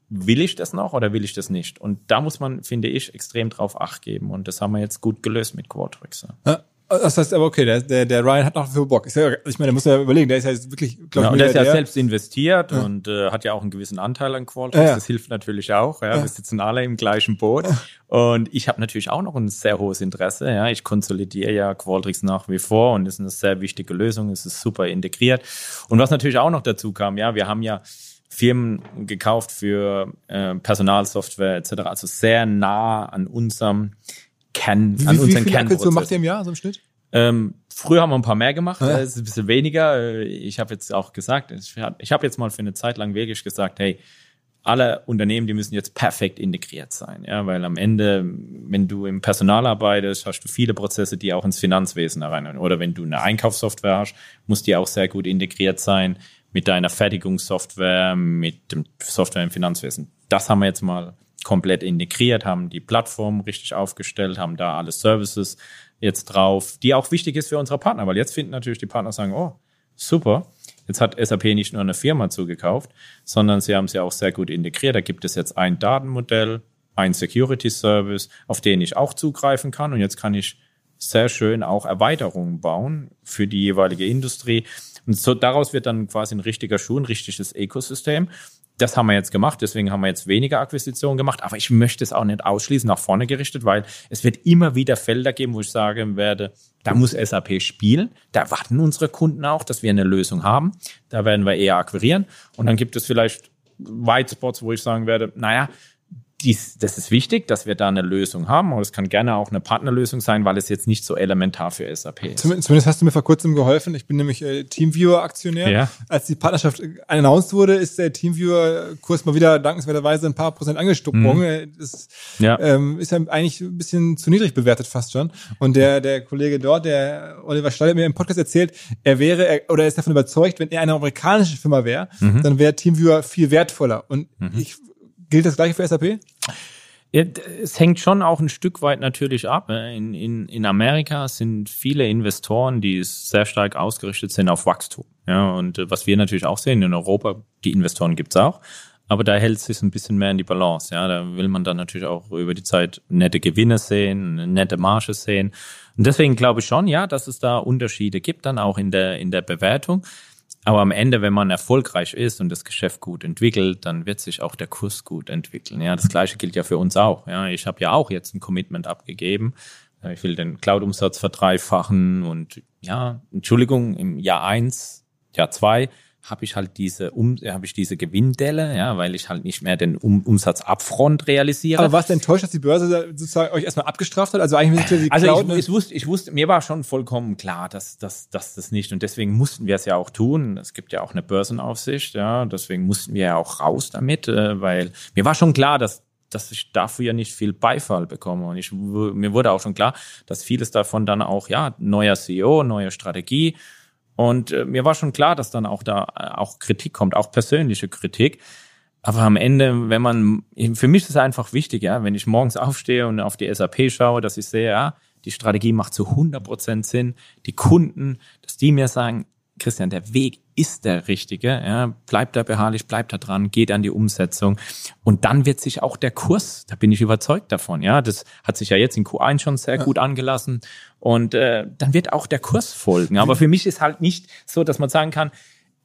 will ich das noch oder will ich das nicht? Und da muss man, finde ich, extrem drauf Acht geben und das haben wir jetzt gut gelöst mit Quadrix. Ja. Das heißt aber, okay, der, der, der Ryan hat noch für Bock. Ich, meine, der muss ja überlegen, der ist ja jetzt wirklich, glaube genau, ich, und der ist ja selbst investiert ja. und äh, hat ja auch einen gewissen Anteil an Qualtrics. Ja, ja. Das hilft natürlich auch. Ja. Wir sitzen alle im gleichen Boot. Und ich habe natürlich auch noch ein sehr hohes Interesse. Ja. Ich konsolidiere ja Qualtrics nach wie vor und ist eine sehr wichtige Lösung. Es ist super integriert. Und was natürlich auch noch dazu kam, ja, wir haben ja Firmen gekauft für äh, Personalsoftware etc. Also sehr nah an unserem Kern, wie, an unseren wie viele so macht ihr im Jahr so im Schnitt? Ähm, früher haben wir ein paar mehr gemacht, ja. es ist ein bisschen weniger. Ich habe jetzt auch gesagt, ich habe jetzt mal für eine Zeit lang wirklich gesagt, hey, alle Unternehmen, die müssen jetzt perfekt integriert sein, ja, weil am Ende, wenn du im Personal arbeitest, hast du viele Prozesse, die auch ins Finanzwesen rein. Oder wenn du eine Einkaufssoftware hast, muss die auch sehr gut integriert sein mit deiner Fertigungssoftware, mit dem Software im Finanzwesen. Das haben wir jetzt mal komplett integriert, haben die Plattform richtig aufgestellt, haben da alle Services jetzt drauf, die auch wichtig ist für unsere Partner, weil jetzt finden natürlich die Partner sagen, oh, super, Jetzt hat SAP nicht nur eine Firma zugekauft, sondern sie haben ja auch sehr gut integriert. Da gibt es jetzt ein Datenmodell, ein Security Service, auf den ich auch zugreifen kann. Und jetzt kann ich sehr schön auch Erweiterungen bauen für die jeweilige Industrie. Und so daraus wird dann quasi ein richtiger Schuh, ein richtiges Ökosystem das haben wir jetzt gemacht, deswegen haben wir jetzt weniger Akquisitionen gemacht, aber ich möchte es auch nicht ausschließen, nach vorne gerichtet, weil es wird immer wieder Felder geben, wo ich sagen werde, da muss SAP spielen, da warten unsere Kunden auch, dass wir eine Lösung haben, da werden wir eher akquirieren. Und dann gibt es vielleicht White Spots, wo ich sagen werde, naja, dies, das ist wichtig, dass wir da eine Lösung haben. Und es kann gerne auch eine Partnerlösung sein, weil es jetzt nicht so elementar für SAP ist. Zumindest hast du mir vor kurzem geholfen. Ich bin nämlich äh, Teamviewer-Aktionär. Ja. Als die Partnerschaft announced wurde, ist der Teamviewer-Kurs mal wieder dankenswerterweise ein paar Prozent angestuppt worden. Mhm. Das ja. Ähm, ist ja eigentlich ein bisschen zu niedrig bewertet fast schon. Und der, der Kollege dort, der Oliver Steil, hat mir im Podcast erzählt, er wäre, er, oder er ist davon überzeugt, wenn er eine amerikanische Firma wäre, mhm. dann wäre Teamviewer viel wertvoller. Und mhm. ich Gilt das gleiche für SAP? Es hängt schon auch ein Stück weit natürlich ab. In, in, in Amerika sind viele Investoren, die sehr stark ausgerichtet sind auf Wachstum. Ja, und äh, was wir natürlich auch sehen in Europa, die Investoren gibt's auch, aber da hält sich ein bisschen mehr in die Balance. Ja, da will man dann natürlich auch über die Zeit nette Gewinne sehen, nette Marge sehen. Und deswegen glaube ich schon, ja, dass es da Unterschiede gibt, dann auch in der in der Bewertung. Aber am Ende, wenn man erfolgreich ist und das Geschäft gut entwickelt, dann wird sich auch der Kurs gut entwickeln. Ja, das Gleiche gilt ja für uns auch. Ja, ich habe ja auch jetzt ein Commitment abgegeben. Ich will den Cloud-Umsatz verdreifachen und ja, Entschuldigung, im Jahr eins, Jahr zwei habe ich halt diese um, habe ich diese Gewinndelle, ja, weil ich halt nicht mehr den um Umsatz upfront realisiere. Aber warst du enttäuscht, dass die Börse sozusagen euch erstmal abgestraft hat? Also eigentlich die also ich, ich, wusste, ich wusste, mir war schon vollkommen klar, dass, dass, dass das nicht und deswegen mussten wir es ja auch tun. Es gibt ja auch eine Börsenaufsicht, ja, deswegen mussten wir ja auch raus damit, äh, weil mir war schon klar, dass dass ich dafür ja nicht viel Beifall bekomme. Und ich, mir wurde auch schon klar, dass vieles davon dann auch, ja, neuer CEO, neue Strategie, und äh, mir war schon klar, dass dann auch da äh, auch Kritik kommt, auch persönliche Kritik. Aber am Ende, wenn man, für mich ist es einfach wichtig, ja, wenn ich morgens aufstehe und auf die SAP schaue, dass ich sehe, ja, die Strategie macht zu 100 Prozent Sinn. Die Kunden, dass die mir sagen, Christian, der Weg ist der richtige. Ja, bleibt da beharrlich, bleibt da dran, geht an die Umsetzung. Und dann wird sich auch der Kurs, da bin ich überzeugt davon. Ja, das hat sich ja jetzt in Q1 schon sehr ja. gut angelassen. Und äh, dann wird auch der Kurs folgen. Aber für mich ist halt nicht so, dass man sagen kann,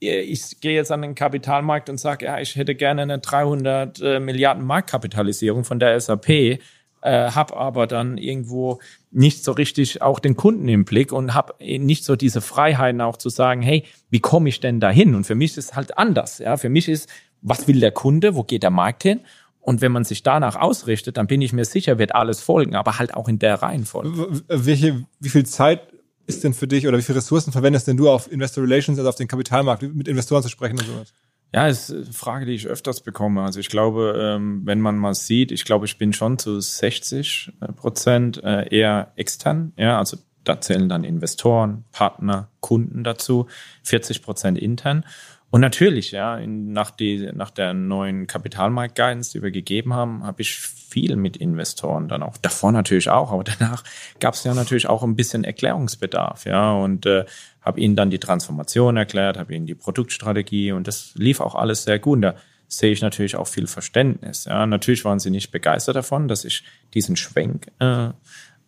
äh, ich gehe jetzt an den Kapitalmarkt und sage, ja, ich hätte gerne eine 300 äh, Milliarden Marktkapitalisierung von der SAP äh, habe aber dann irgendwo nicht so richtig auch den Kunden im Blick und habe nicht so diese Freiheiten auch zu sagen, hey, wie komme ich denn dahin? Und für mich ist halt anders. Ja, für mich ist, was will der Kunde? Wo geht der Markt hin? Und wenn man sich danach ausrichtet, dann bin ich mir sicher, wird alles folgen, aber halt auch in der Reihenfolge. Welche, wie viel Zeit ist denn für dich oder wie viele Ressourcen verwendest denn du auf Investor Relations, also auf den Kapitalmarkt, mit Investoren zu sprechen und sowas? Ja, ist eine Frage, die ich öfters bekomme. Also ich glaube, ähm, wenn man mal sieht, ich glaube, ich bin schon zu 60 äh, Prozent äh, eher extern. Ja, also da zählen dann Investoren, Partner, Kunden dazu, 40 Prozent intern. Und natürlich, ja, in, nach, die, nach der neuen Kapitalmarkt-Guidance, die wir gegeben haben, habe ich viel mit Investoren dann auch. Davor natürlich auch, aber danach gab es ja natürlich auch ein bisschen Erklärungsbedarf, ja. Und äh, habe ihnen dann die Transformation erklärt, habe ihnen die Produktstrategie und das lief auch alles sehr gut. Und da sehe ich natürlich auch viel Verständnis. Ja, natürlich waren sie nicht begeistert davon, dass ich diesen Schwenk äh,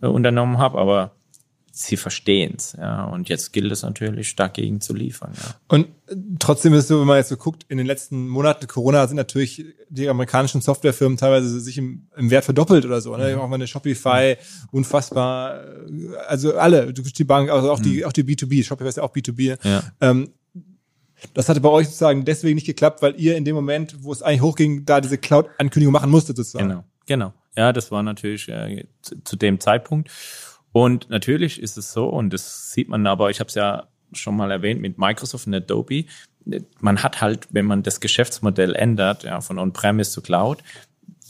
unternommen habe, aber sie verstehen es. Ja, und jetzt gilt es natürlich, dagegen zu liefern. Ja. Und trotzdem ist es so, wenn man jetzt so guckt, in den letzten Monaten Corona sind natürlich die amerikanischen Softwarefirmen teilweise sich im, im Wert verdoppelt oder so. Ne? Mhm. Auch mal eine Shopify, unfassbar. Also alle, die Bank, also auch die, mhm. auch die B2B. Shopify ist ja auch B2B. Ja. Ähm, das hatte bei euch sozusagen deswegen nicht geklappt, weil ihr in dem Moment, wo es eigentlich hochging, da diese Cloud-Ankündigung machen musstet sozusagen. Genau, genau. Ja, das war natürlich äh, zu, zu dem Zeitpunkt. Und natürlich ist es so, und das sieht man aber, ich habe es ja schon mal erwähnt mit Microsoft und Adobe. Man hat halt, wenn man das Geschäftsmodell ändert, ja, von On-Premise zu Cloud,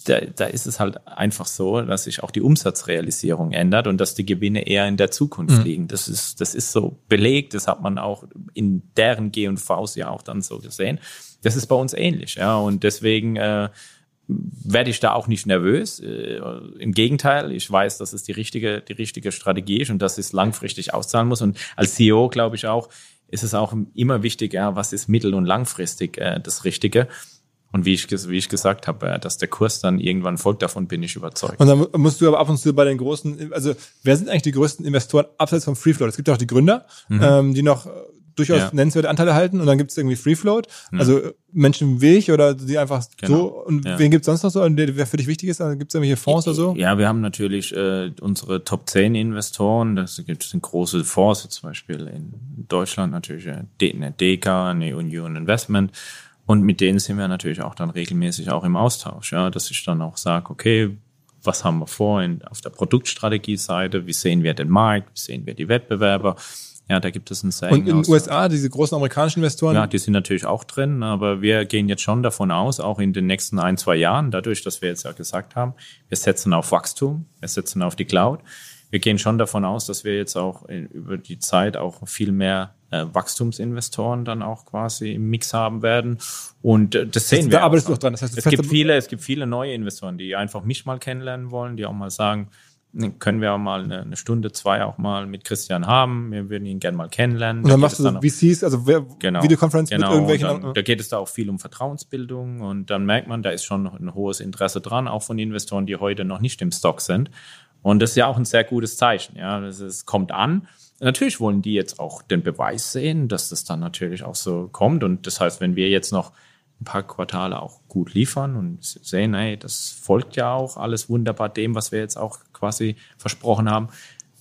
da, da ist es halt einfach so, dass sich auch die Umsatzrealisierung ändert und dass die Gewinne eher in der Zukunft mhm. liegen. Das ist, das ist so belegt, das hat man auch in deren G&Vs ja auch dann so gesehen. Das ist bei uns ähnlich, ja, und deswegen äh, werde ich da auch nicht nervös. Äh, Im Gegenteil, ich weiß, dass es die richtige, die richtige Strategie ist und dass es langfristig auszahlen muss. Und als CEO glaube ich auch, ist es auch immer wichtig, ja, was ist mittel- und langfristig äh, das Richtige. Und wie ich, wie ich gesagt habe, äh, dass der Kurs dann irgendwann folgt, davon bin ich überzeugt. Und dann musst du aber ab und zu bei den großen, also wer sind eigentlich die größten Investoren abseits vom Free Float? Es gibt ja auch die Gründer, mhm. ähm, die noch durchaus ja. nennenswerte Anteile halten und dann gibt es irgendwie Free Float, mhm. also Menschen wie ich oder die einfach genau. so und ja. wen gibt es sonst noch so, wer für dich wichtig ist? Also gibt es irgendwelche Fonds oder so? Ja, wir haben natürlich äh, unsere Top 10 Investoren, das gibt es große Fonds, zum Beispiel in Deutschland natürlich äh, eine DK, eine Union Investment und mit denen sind wir natürlich auch dann regelmäßig auch im Austausch, ja, dass ich dann auch sage, okay, was haben wir vor in, auf der Produktstrategie-Seite, wie sehen wir den Markt, wie sehen wir die Wettbewerber. Ja, da gibt es ein Saying. Und in den USA, diese großen amerikanischen Investoren? Ja, die sind natürlich auch drin, aber wir gehen jetzt schon davon aus, auch in den nächsten ein, zwei Jahren, dadurch, dass wir jetzt ja gesagt haben, wir setzen auf Wachstum, wir setzen auf die Cloud. Wir gehen schon davon aus, dass wir jetzt auch über die Zeit auch viel mehr äh, Wachstumsinvestoren dann auch quasi im Mix haben werden. Und äh, das sehen das, wir. Da arbeitest du auch dran. Das heißt, es gibt viele, es gibt viele neue Investoren, die einfach mich mal kennenlernen wollen, die auch mal sagen, können wir auch mal eine, eine, Stunde, zwei auch mal mit Christian haben. Wir würden ihn gerne mal kennenlernen. Und dann da machst du dann VCs, also genau, Videokonferenz genau, mit irgendwelchen. Dann, da geht es da auch viel um Vertrauensbildung und dann merkt man, da ist schon ein hohes Interesse dran, auch von Investoren, die heute noch nicht im Stock sind. Und das ist ja auch ein sehr gutes Zeichen. Ja, es kommt an. Natürlich wollen die jetzt auch den Beweis sehen, dass das dann natürlich auch so kommt. Und das heißt, wenn wir jetzt noch ein paar Quartale auch gut liefern und sehen, hey, das folgt ja auch alles wunderbar dem, was wir jetzt auch quasi versprochen haben,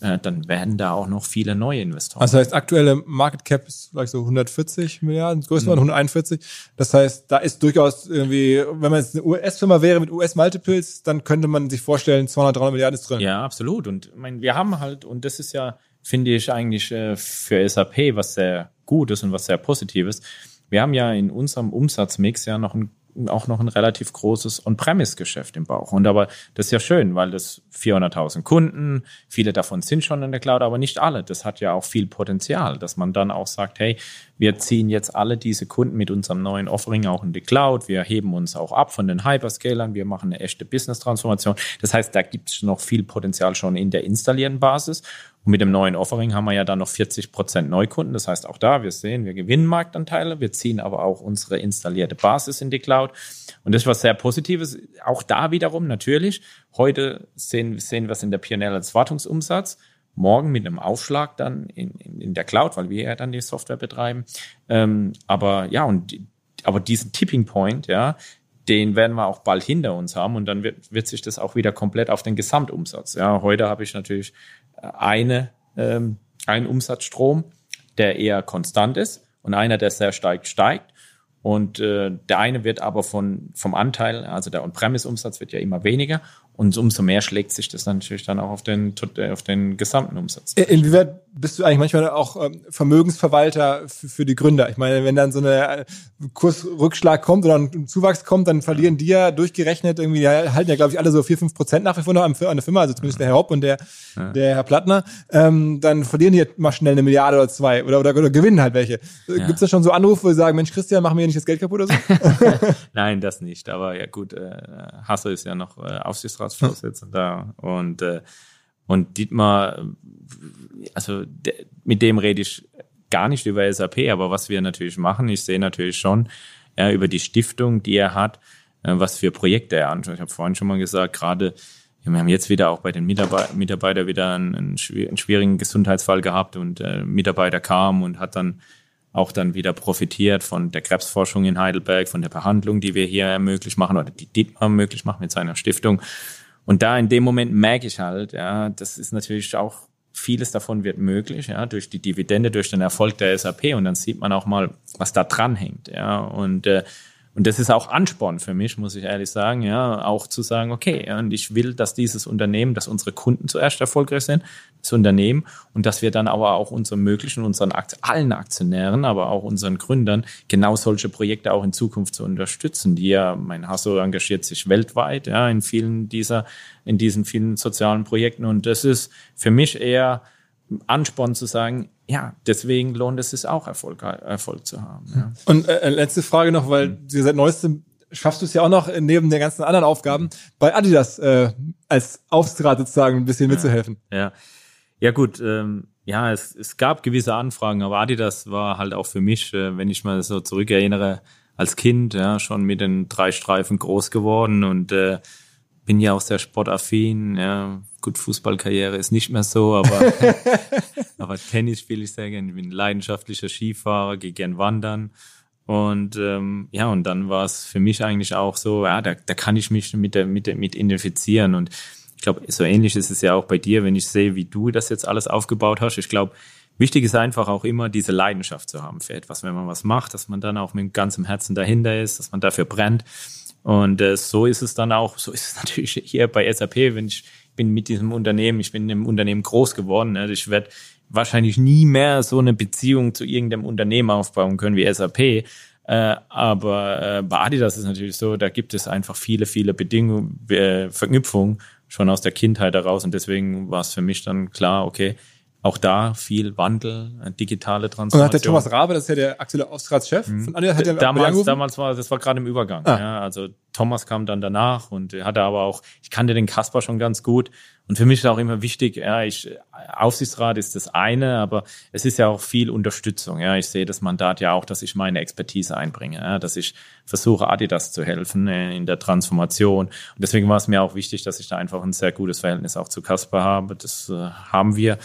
äh, dann werden da auch noch viele neue Investoren. Also das heißt, aktuelle Market Cap ist vielleicht so 140 Milliarden, größte mhm. 141. Das heißt, da ist durchaus irgendwie, wenn man jetzt eine US-Firma wäre mit US-Multiples, dann könnte man sich vorstellen, 200, 300 Milliarden ist drin. Ja, absolut. Und ich meine, wir haben halt, und das ist ja, finde ich eigentlich äh, für SAP was sehr Gutes und was sehr Positives. Wir haben ja in unserem Umsatzmix ja noch ein auch noch ein relativ großes On-Premise-Geschäft im Bauch. Und aber das ist ja schön, weil das 400.000 Kunden, viele davon sind schon in der Cloud, aber nicht alle. Das hat ja auch viel Potenzial, dass man dann auch sagt, hey, wir ziehen jetzt alle diese Kunden mit unserem neuen Offering auch in die Cloud. Wir heben uns auch ab von den Hyperscalern. Wir machen eine echte Business-Transformation. Das heißt, da gibt es noch viel Potenzial schon in der installierten Basis. Und mit dem neuen Offering haben wir ja dann noch 40 Prozent Neukunden. Das heißt, auch da, wir sehen, wir gewinnen Marktanteile, wir ziehen aber auch unsere installierte Basis in die Cloud. Und das ist was sehr Positives. Auch da wiederum natürlich. Heute sehen, sehen wir es in der P&L als Wartungsumsatz. Morgen mit einem Aufschlag dann in, in, in der Cloud, weil wir ja dann die Software betreiben. Ähm, aber ja, und aber diesen Tipping Point, ja, den werden wir auch bald hinter uns haben und dann wird, wird sich das auch wieder komplett auf den Gesamtumsatz. Ja, heute habe ich natürlich eine, ähm, einen Umsatzstrom, der eher konstant ist und einer, der sehr steigt, steigt. Und äh, der eine wird aber von, vom Anteil, also der On-Premise-Umsatz wird ja immer weniger und umso mehr schlägt sich das natürlich dann auch auf den, auf den gesamten Umsatz. Inwieweit bist du eigentlich manchmal auch ähm, Vermögensverwalter für, für die Gründer? Ich meine, wenn dann so eine äh, Kursrückschlag kommt oder ein Zuwachs kommt, dann verlieren die ja durchgerechnet irgendwie, die halten ja, glaube ich, alle so vier fünf Prozent nach wie vor noch an der Firma, also zumindest der Herr Hopp und der, ja. der Herr Plattner. Ähm, dann verlieren die mal schnell eine Milliarde oder zwei oder, oder, oder gewinnen halt welche. Ja. Gibt es da schon so Anrufe, wo sie sagen, Mensch, Christian, mach mir nicht das Geld kaputt oder so? Nein, das nicht. Aber ja gut, äh, Hasse ist ja noch äh, Aufsichtsratsvorsitzender und äh, und Dietmar, also de, mit dem rede ich gar nicht über SAP, aber was wir natürlich machen, ich sehe natürlich schon ja, über die Stiftung, die er hat, äh, was für Projekte er anschaut. Ich habe vorhin schon mal gesagt, gerade wir haben jetzt wieder auch bei den Mitarbeitern Mitarbeiter wieder einen, einen, schwierigen Gesundheitsfall gehabt und äh, Mitarbeiter kam und hat dann auch dann wieder profitiert von der Krebsforschung in Heidelberg, von der Behandlung, die wir hier möglich machen oder die Dietmar möglich macht mit seiner Stiftung. Und da in dem Moment merke ich halt, ja, das ist natürlich auch vieles davon wird möglich, ja, durch die Dividende, durch den Erfolg der SAP und dann sieht man auch mal, was da dran hängt, ja, und äh, Und das ist auch Ansporn für mich, muss ich ehrlich sagen, ja, auch zu sagen, okay, ja, und ich will, dass dieses Unternehmen, dass unsere Kunden zuerst erfolgreich sind, das Unternehmen, und dass wir dann aber auch unseren möglichen, unseren Akt, allen Aktionären, aber auch unseren Gründern genau solche Projekte auch in Zukunft zu unterstützen, die ja, mein Hasso engagiert sich weltweit, ja, in vielen dieser, in diesen vielen sozialen Projekten. Und das ist für mich eher Ansporn zu sagen, ja, deswegen lohnt es sich auch Erfolg, Erfolg zu haben. Ja. Und äh, letzte Frage noch, weil mhm. du seit neuestem schaffst du es ja auch noch neben den ganzen anderen Aufgaben bei Adidas äh, als Aufsichtsrat sozusagen ein bisschen mitzuhelfen. Ja, ja gut. Ähm, ja, es, es gab gewisse Anfragen, aber Adidas war halt auch für mich, äh, wenn ich mal so zurückerinnere, als Kind ja schon mit den drei Streifen groß geworden und äh, bin ja auch sehr sportaffin. Ja, gut, Fußballkarriere ist nicht mehr so, aber, aber Tennis spiele ich sehr gerne. Ich bin leidenschaftlicher Skifahrer, gehe gern wandern. Und ähm, ja, und dann war es für mich eigentlich auch so, ja, da, da kann ich mich mit, der, mit, der, mit identifizieren. Und ich glaube, so ähnlich ist es ja auch bei dir, wenn ich sehe, wie du das jetzt alles aufgebaut hast. Ich glaube, wichtig ist einfach auch immer diese Leidenschaft zu haben für etwas, wenn man was macht, dass man dann auch mit ganzem Herzen dahinter ist, dass man dafür brennt. Und äh, so ist es dann auch, so ist es natürlich hier bei SAP, wenn ich bin mit diesem Unternehmen, ich bin im Unternehmen groß geworden. Also ich werde wahrscheinlich nie mehr so eine Beziehung zu irgendeinem Unternehmen aufbauen können wie SAP. Äh, aber äh, bei Adidas ist natürlich so, da gibt es einfach viele, viele Bedingungen, äh, Verknüpfungen schon aus der Kindheit heraus. Und deswegen war es für mich dann klar, okay, auch da viel Wandel, äh, digitale Transformation. Und hat der Thomas Rabe, das ist ja der aktuelle Aufsichtsratschef mhm. von Adidas, hat der damals, damals war, das war gerade im Übergang. Ah. Ja, also Thomas kam dann danach und hatte aber auch, ich kannte den Kasper schon ganz gut. Und für mich ist auch immer wichtig, ja, ich, Aufsichtsrat ist das eine, aber es ist ja auch viel Unterstützung. Ja, ich sehe das Mandat ja auch, dass ich meine Expertise einbringe, ja, dass ich versuche, Adidas zu helfen äh, in der Transformation. Und deswegen war es mir auch wichtig, dass ich da einfach ein sehr gutes Verhältnis auch zu Kasper habe. Das äh, haben wir.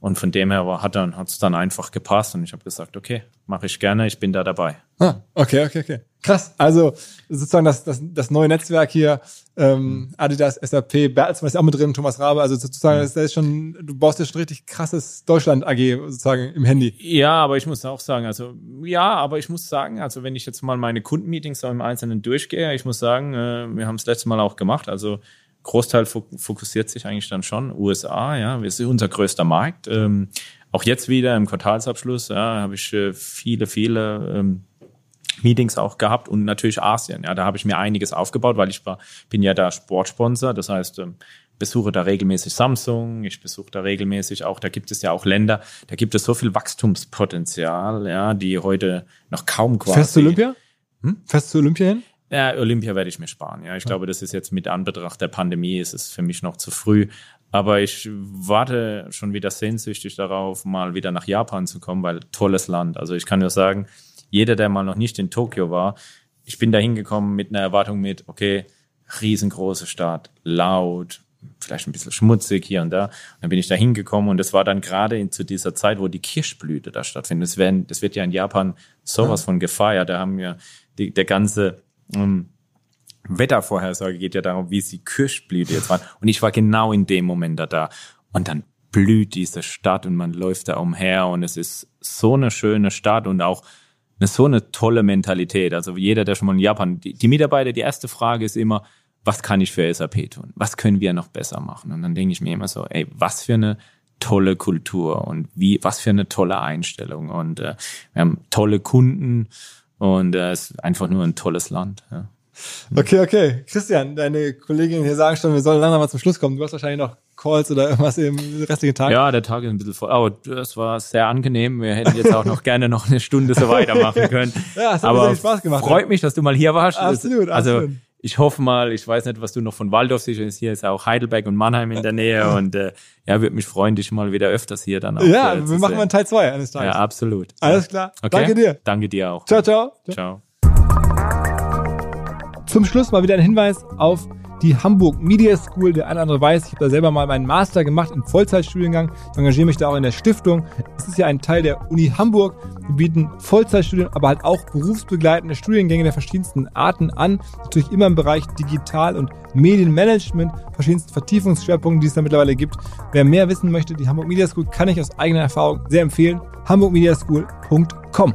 Und von dem her hat dann hat's dann einfach gepasst und ich habe gesagt, okay, mache ich gerne, ich bin da dabei. Ah, okay, okay, okay. Krass. Also sozusagen das, das, das neue Netzwerk hier, ähm, Adidas, SAP, Bertelsmann ist auch mit drin, Thomas Rabe, also sozusagen, mhm. das, ist schon, du baust ja schon richtig krasses Deutschland AG sozusagen im Handy. Ja, aber ich muss auch sagen, also ja, aber ich muss sagen, also wenn ich jetzt mal meine Kundenmeetings im Einzelnen durchgehe, ich muss sagen, äh, wir haben es letztes Mal auch gemacht, also Großteil fokussiert sich eigentlich dann schon USA, ja, wir sind unser größter Markt. Ähm, auch jetzt wieder im Quartalsabschluss, ja, habe ich äh, viele, viele ähm, Meetings auch gehabt und natürlich Asien. Ja, da habe ich mir einiges aufgebaut, weil ich war, bin ja da Sportsponsor. Das heißt, ähm, besuche da regelmäßig Samsung, ich besuche da regelmäßig auch, da gibt es ja auch Länder, da gibt es so viel Wachstumspotenzial, ja, die heute noch kaum quasi. Fest zu Olympia? Hm? Fest zu Olympia hin? Ja, Olympia werde ich mir sparen. Ja, ich glaube, das ist jetzt mit Anbetracht der Pandemie, ist es für mich noch zu früh. Aber ich warte schon wieder sehnsüchtig darauf, mal wieder nach Japan zu kommen, weil tolles Land. Also ich kann nur sagen, jeder, der mal noch nicht in Tokio war, ich bin da hingekommen mit einer Erwartung mit, okay, riesengroße Stadt, laut, vielleicht ein bisschen schmutzig hier und da. Und dann bin ich da hingekommen und das war dann gerade zu dieser Zeit, wo die Kirschblüte da stattfindet. Das, werden, das wird ja in Japan sowas von gefeiert. Da haben wir die, der ganze ähm, Wettervorhersage geht ja darum, wie sie Kirschblüte jetzt waren. Und ich war genau in dem Moment da da. Und dann blüht diese Stadt und man läuft da umher und es ist so eine schöne Stadt und auch eine, so eine tolle Mentalität. Also jeder, der schon mal in Japan, die, die Mitarbeiter, die erste Frage ist immer, was kann ich für SAP tun? Was können wir noch besser machen? Und dann denke ich mir immer so, ey, was für eine tolle Kultur und wie, was für eine tolle Einstellung. Und äh, wir haben tolle Kunden und äh, es ist einfach nur ein tolles Land. Ja. Okay, okay. Christian, deine Kolleginnen hier sagen schon, wir sollen langsam mal zum Schluss kommen. Du hast wahrscheinlich noch Calls oder irgendwas im restlichen Tag. Ja, der Tag ist ein bisschen voll. Aber es war sehr angenehm. Wir hätten jetzt auch noch gerne noch eine Stunde so weitermachen können. ja, es hat Aber Spaß gemacht. Freut mich, dass du mal hier warst. Absolut, also, absolut ich hoffe mal, ich weiß nicht, was du noch von Waldorf siehst, hier ist auch Heidelberg und Mannheim in der Nähe und äh, ja, würde mich freuen, dich mal wieder öfters hier dann auch Ja, äh, wir machen mal einen Teil zwei eines Tages. Ja, absolut. Alles klar. Okay. Danke dir. Danke dir auch. Ciao, ciao. Ciao. Zum Schluss mal wieder ein Hinweis auf die Hamburg Media School. Der eine oder andere weiß, ich habe da selber mal meinen Master gemacht im Vollzeitstudiengang. Ich engagiere mich da auch in der Stiftung. Es ist ja ein Teil der Uni Hamburg. Wir bieten Vollzeitstudien, aber halt auch berufsbegleitende Studiengänge der verschiedensten Arten an. Natürlich immer im Bereich Digital- und Medienmanagement, verschiedensten Vertiefungsschwerpunkten, die es da mittlerweile gibt. Wer mehr wissen möchte, die Hamburg Media School kann ich aus eigener Erfahrung sehr empfehlen. hamburgmediaschool.com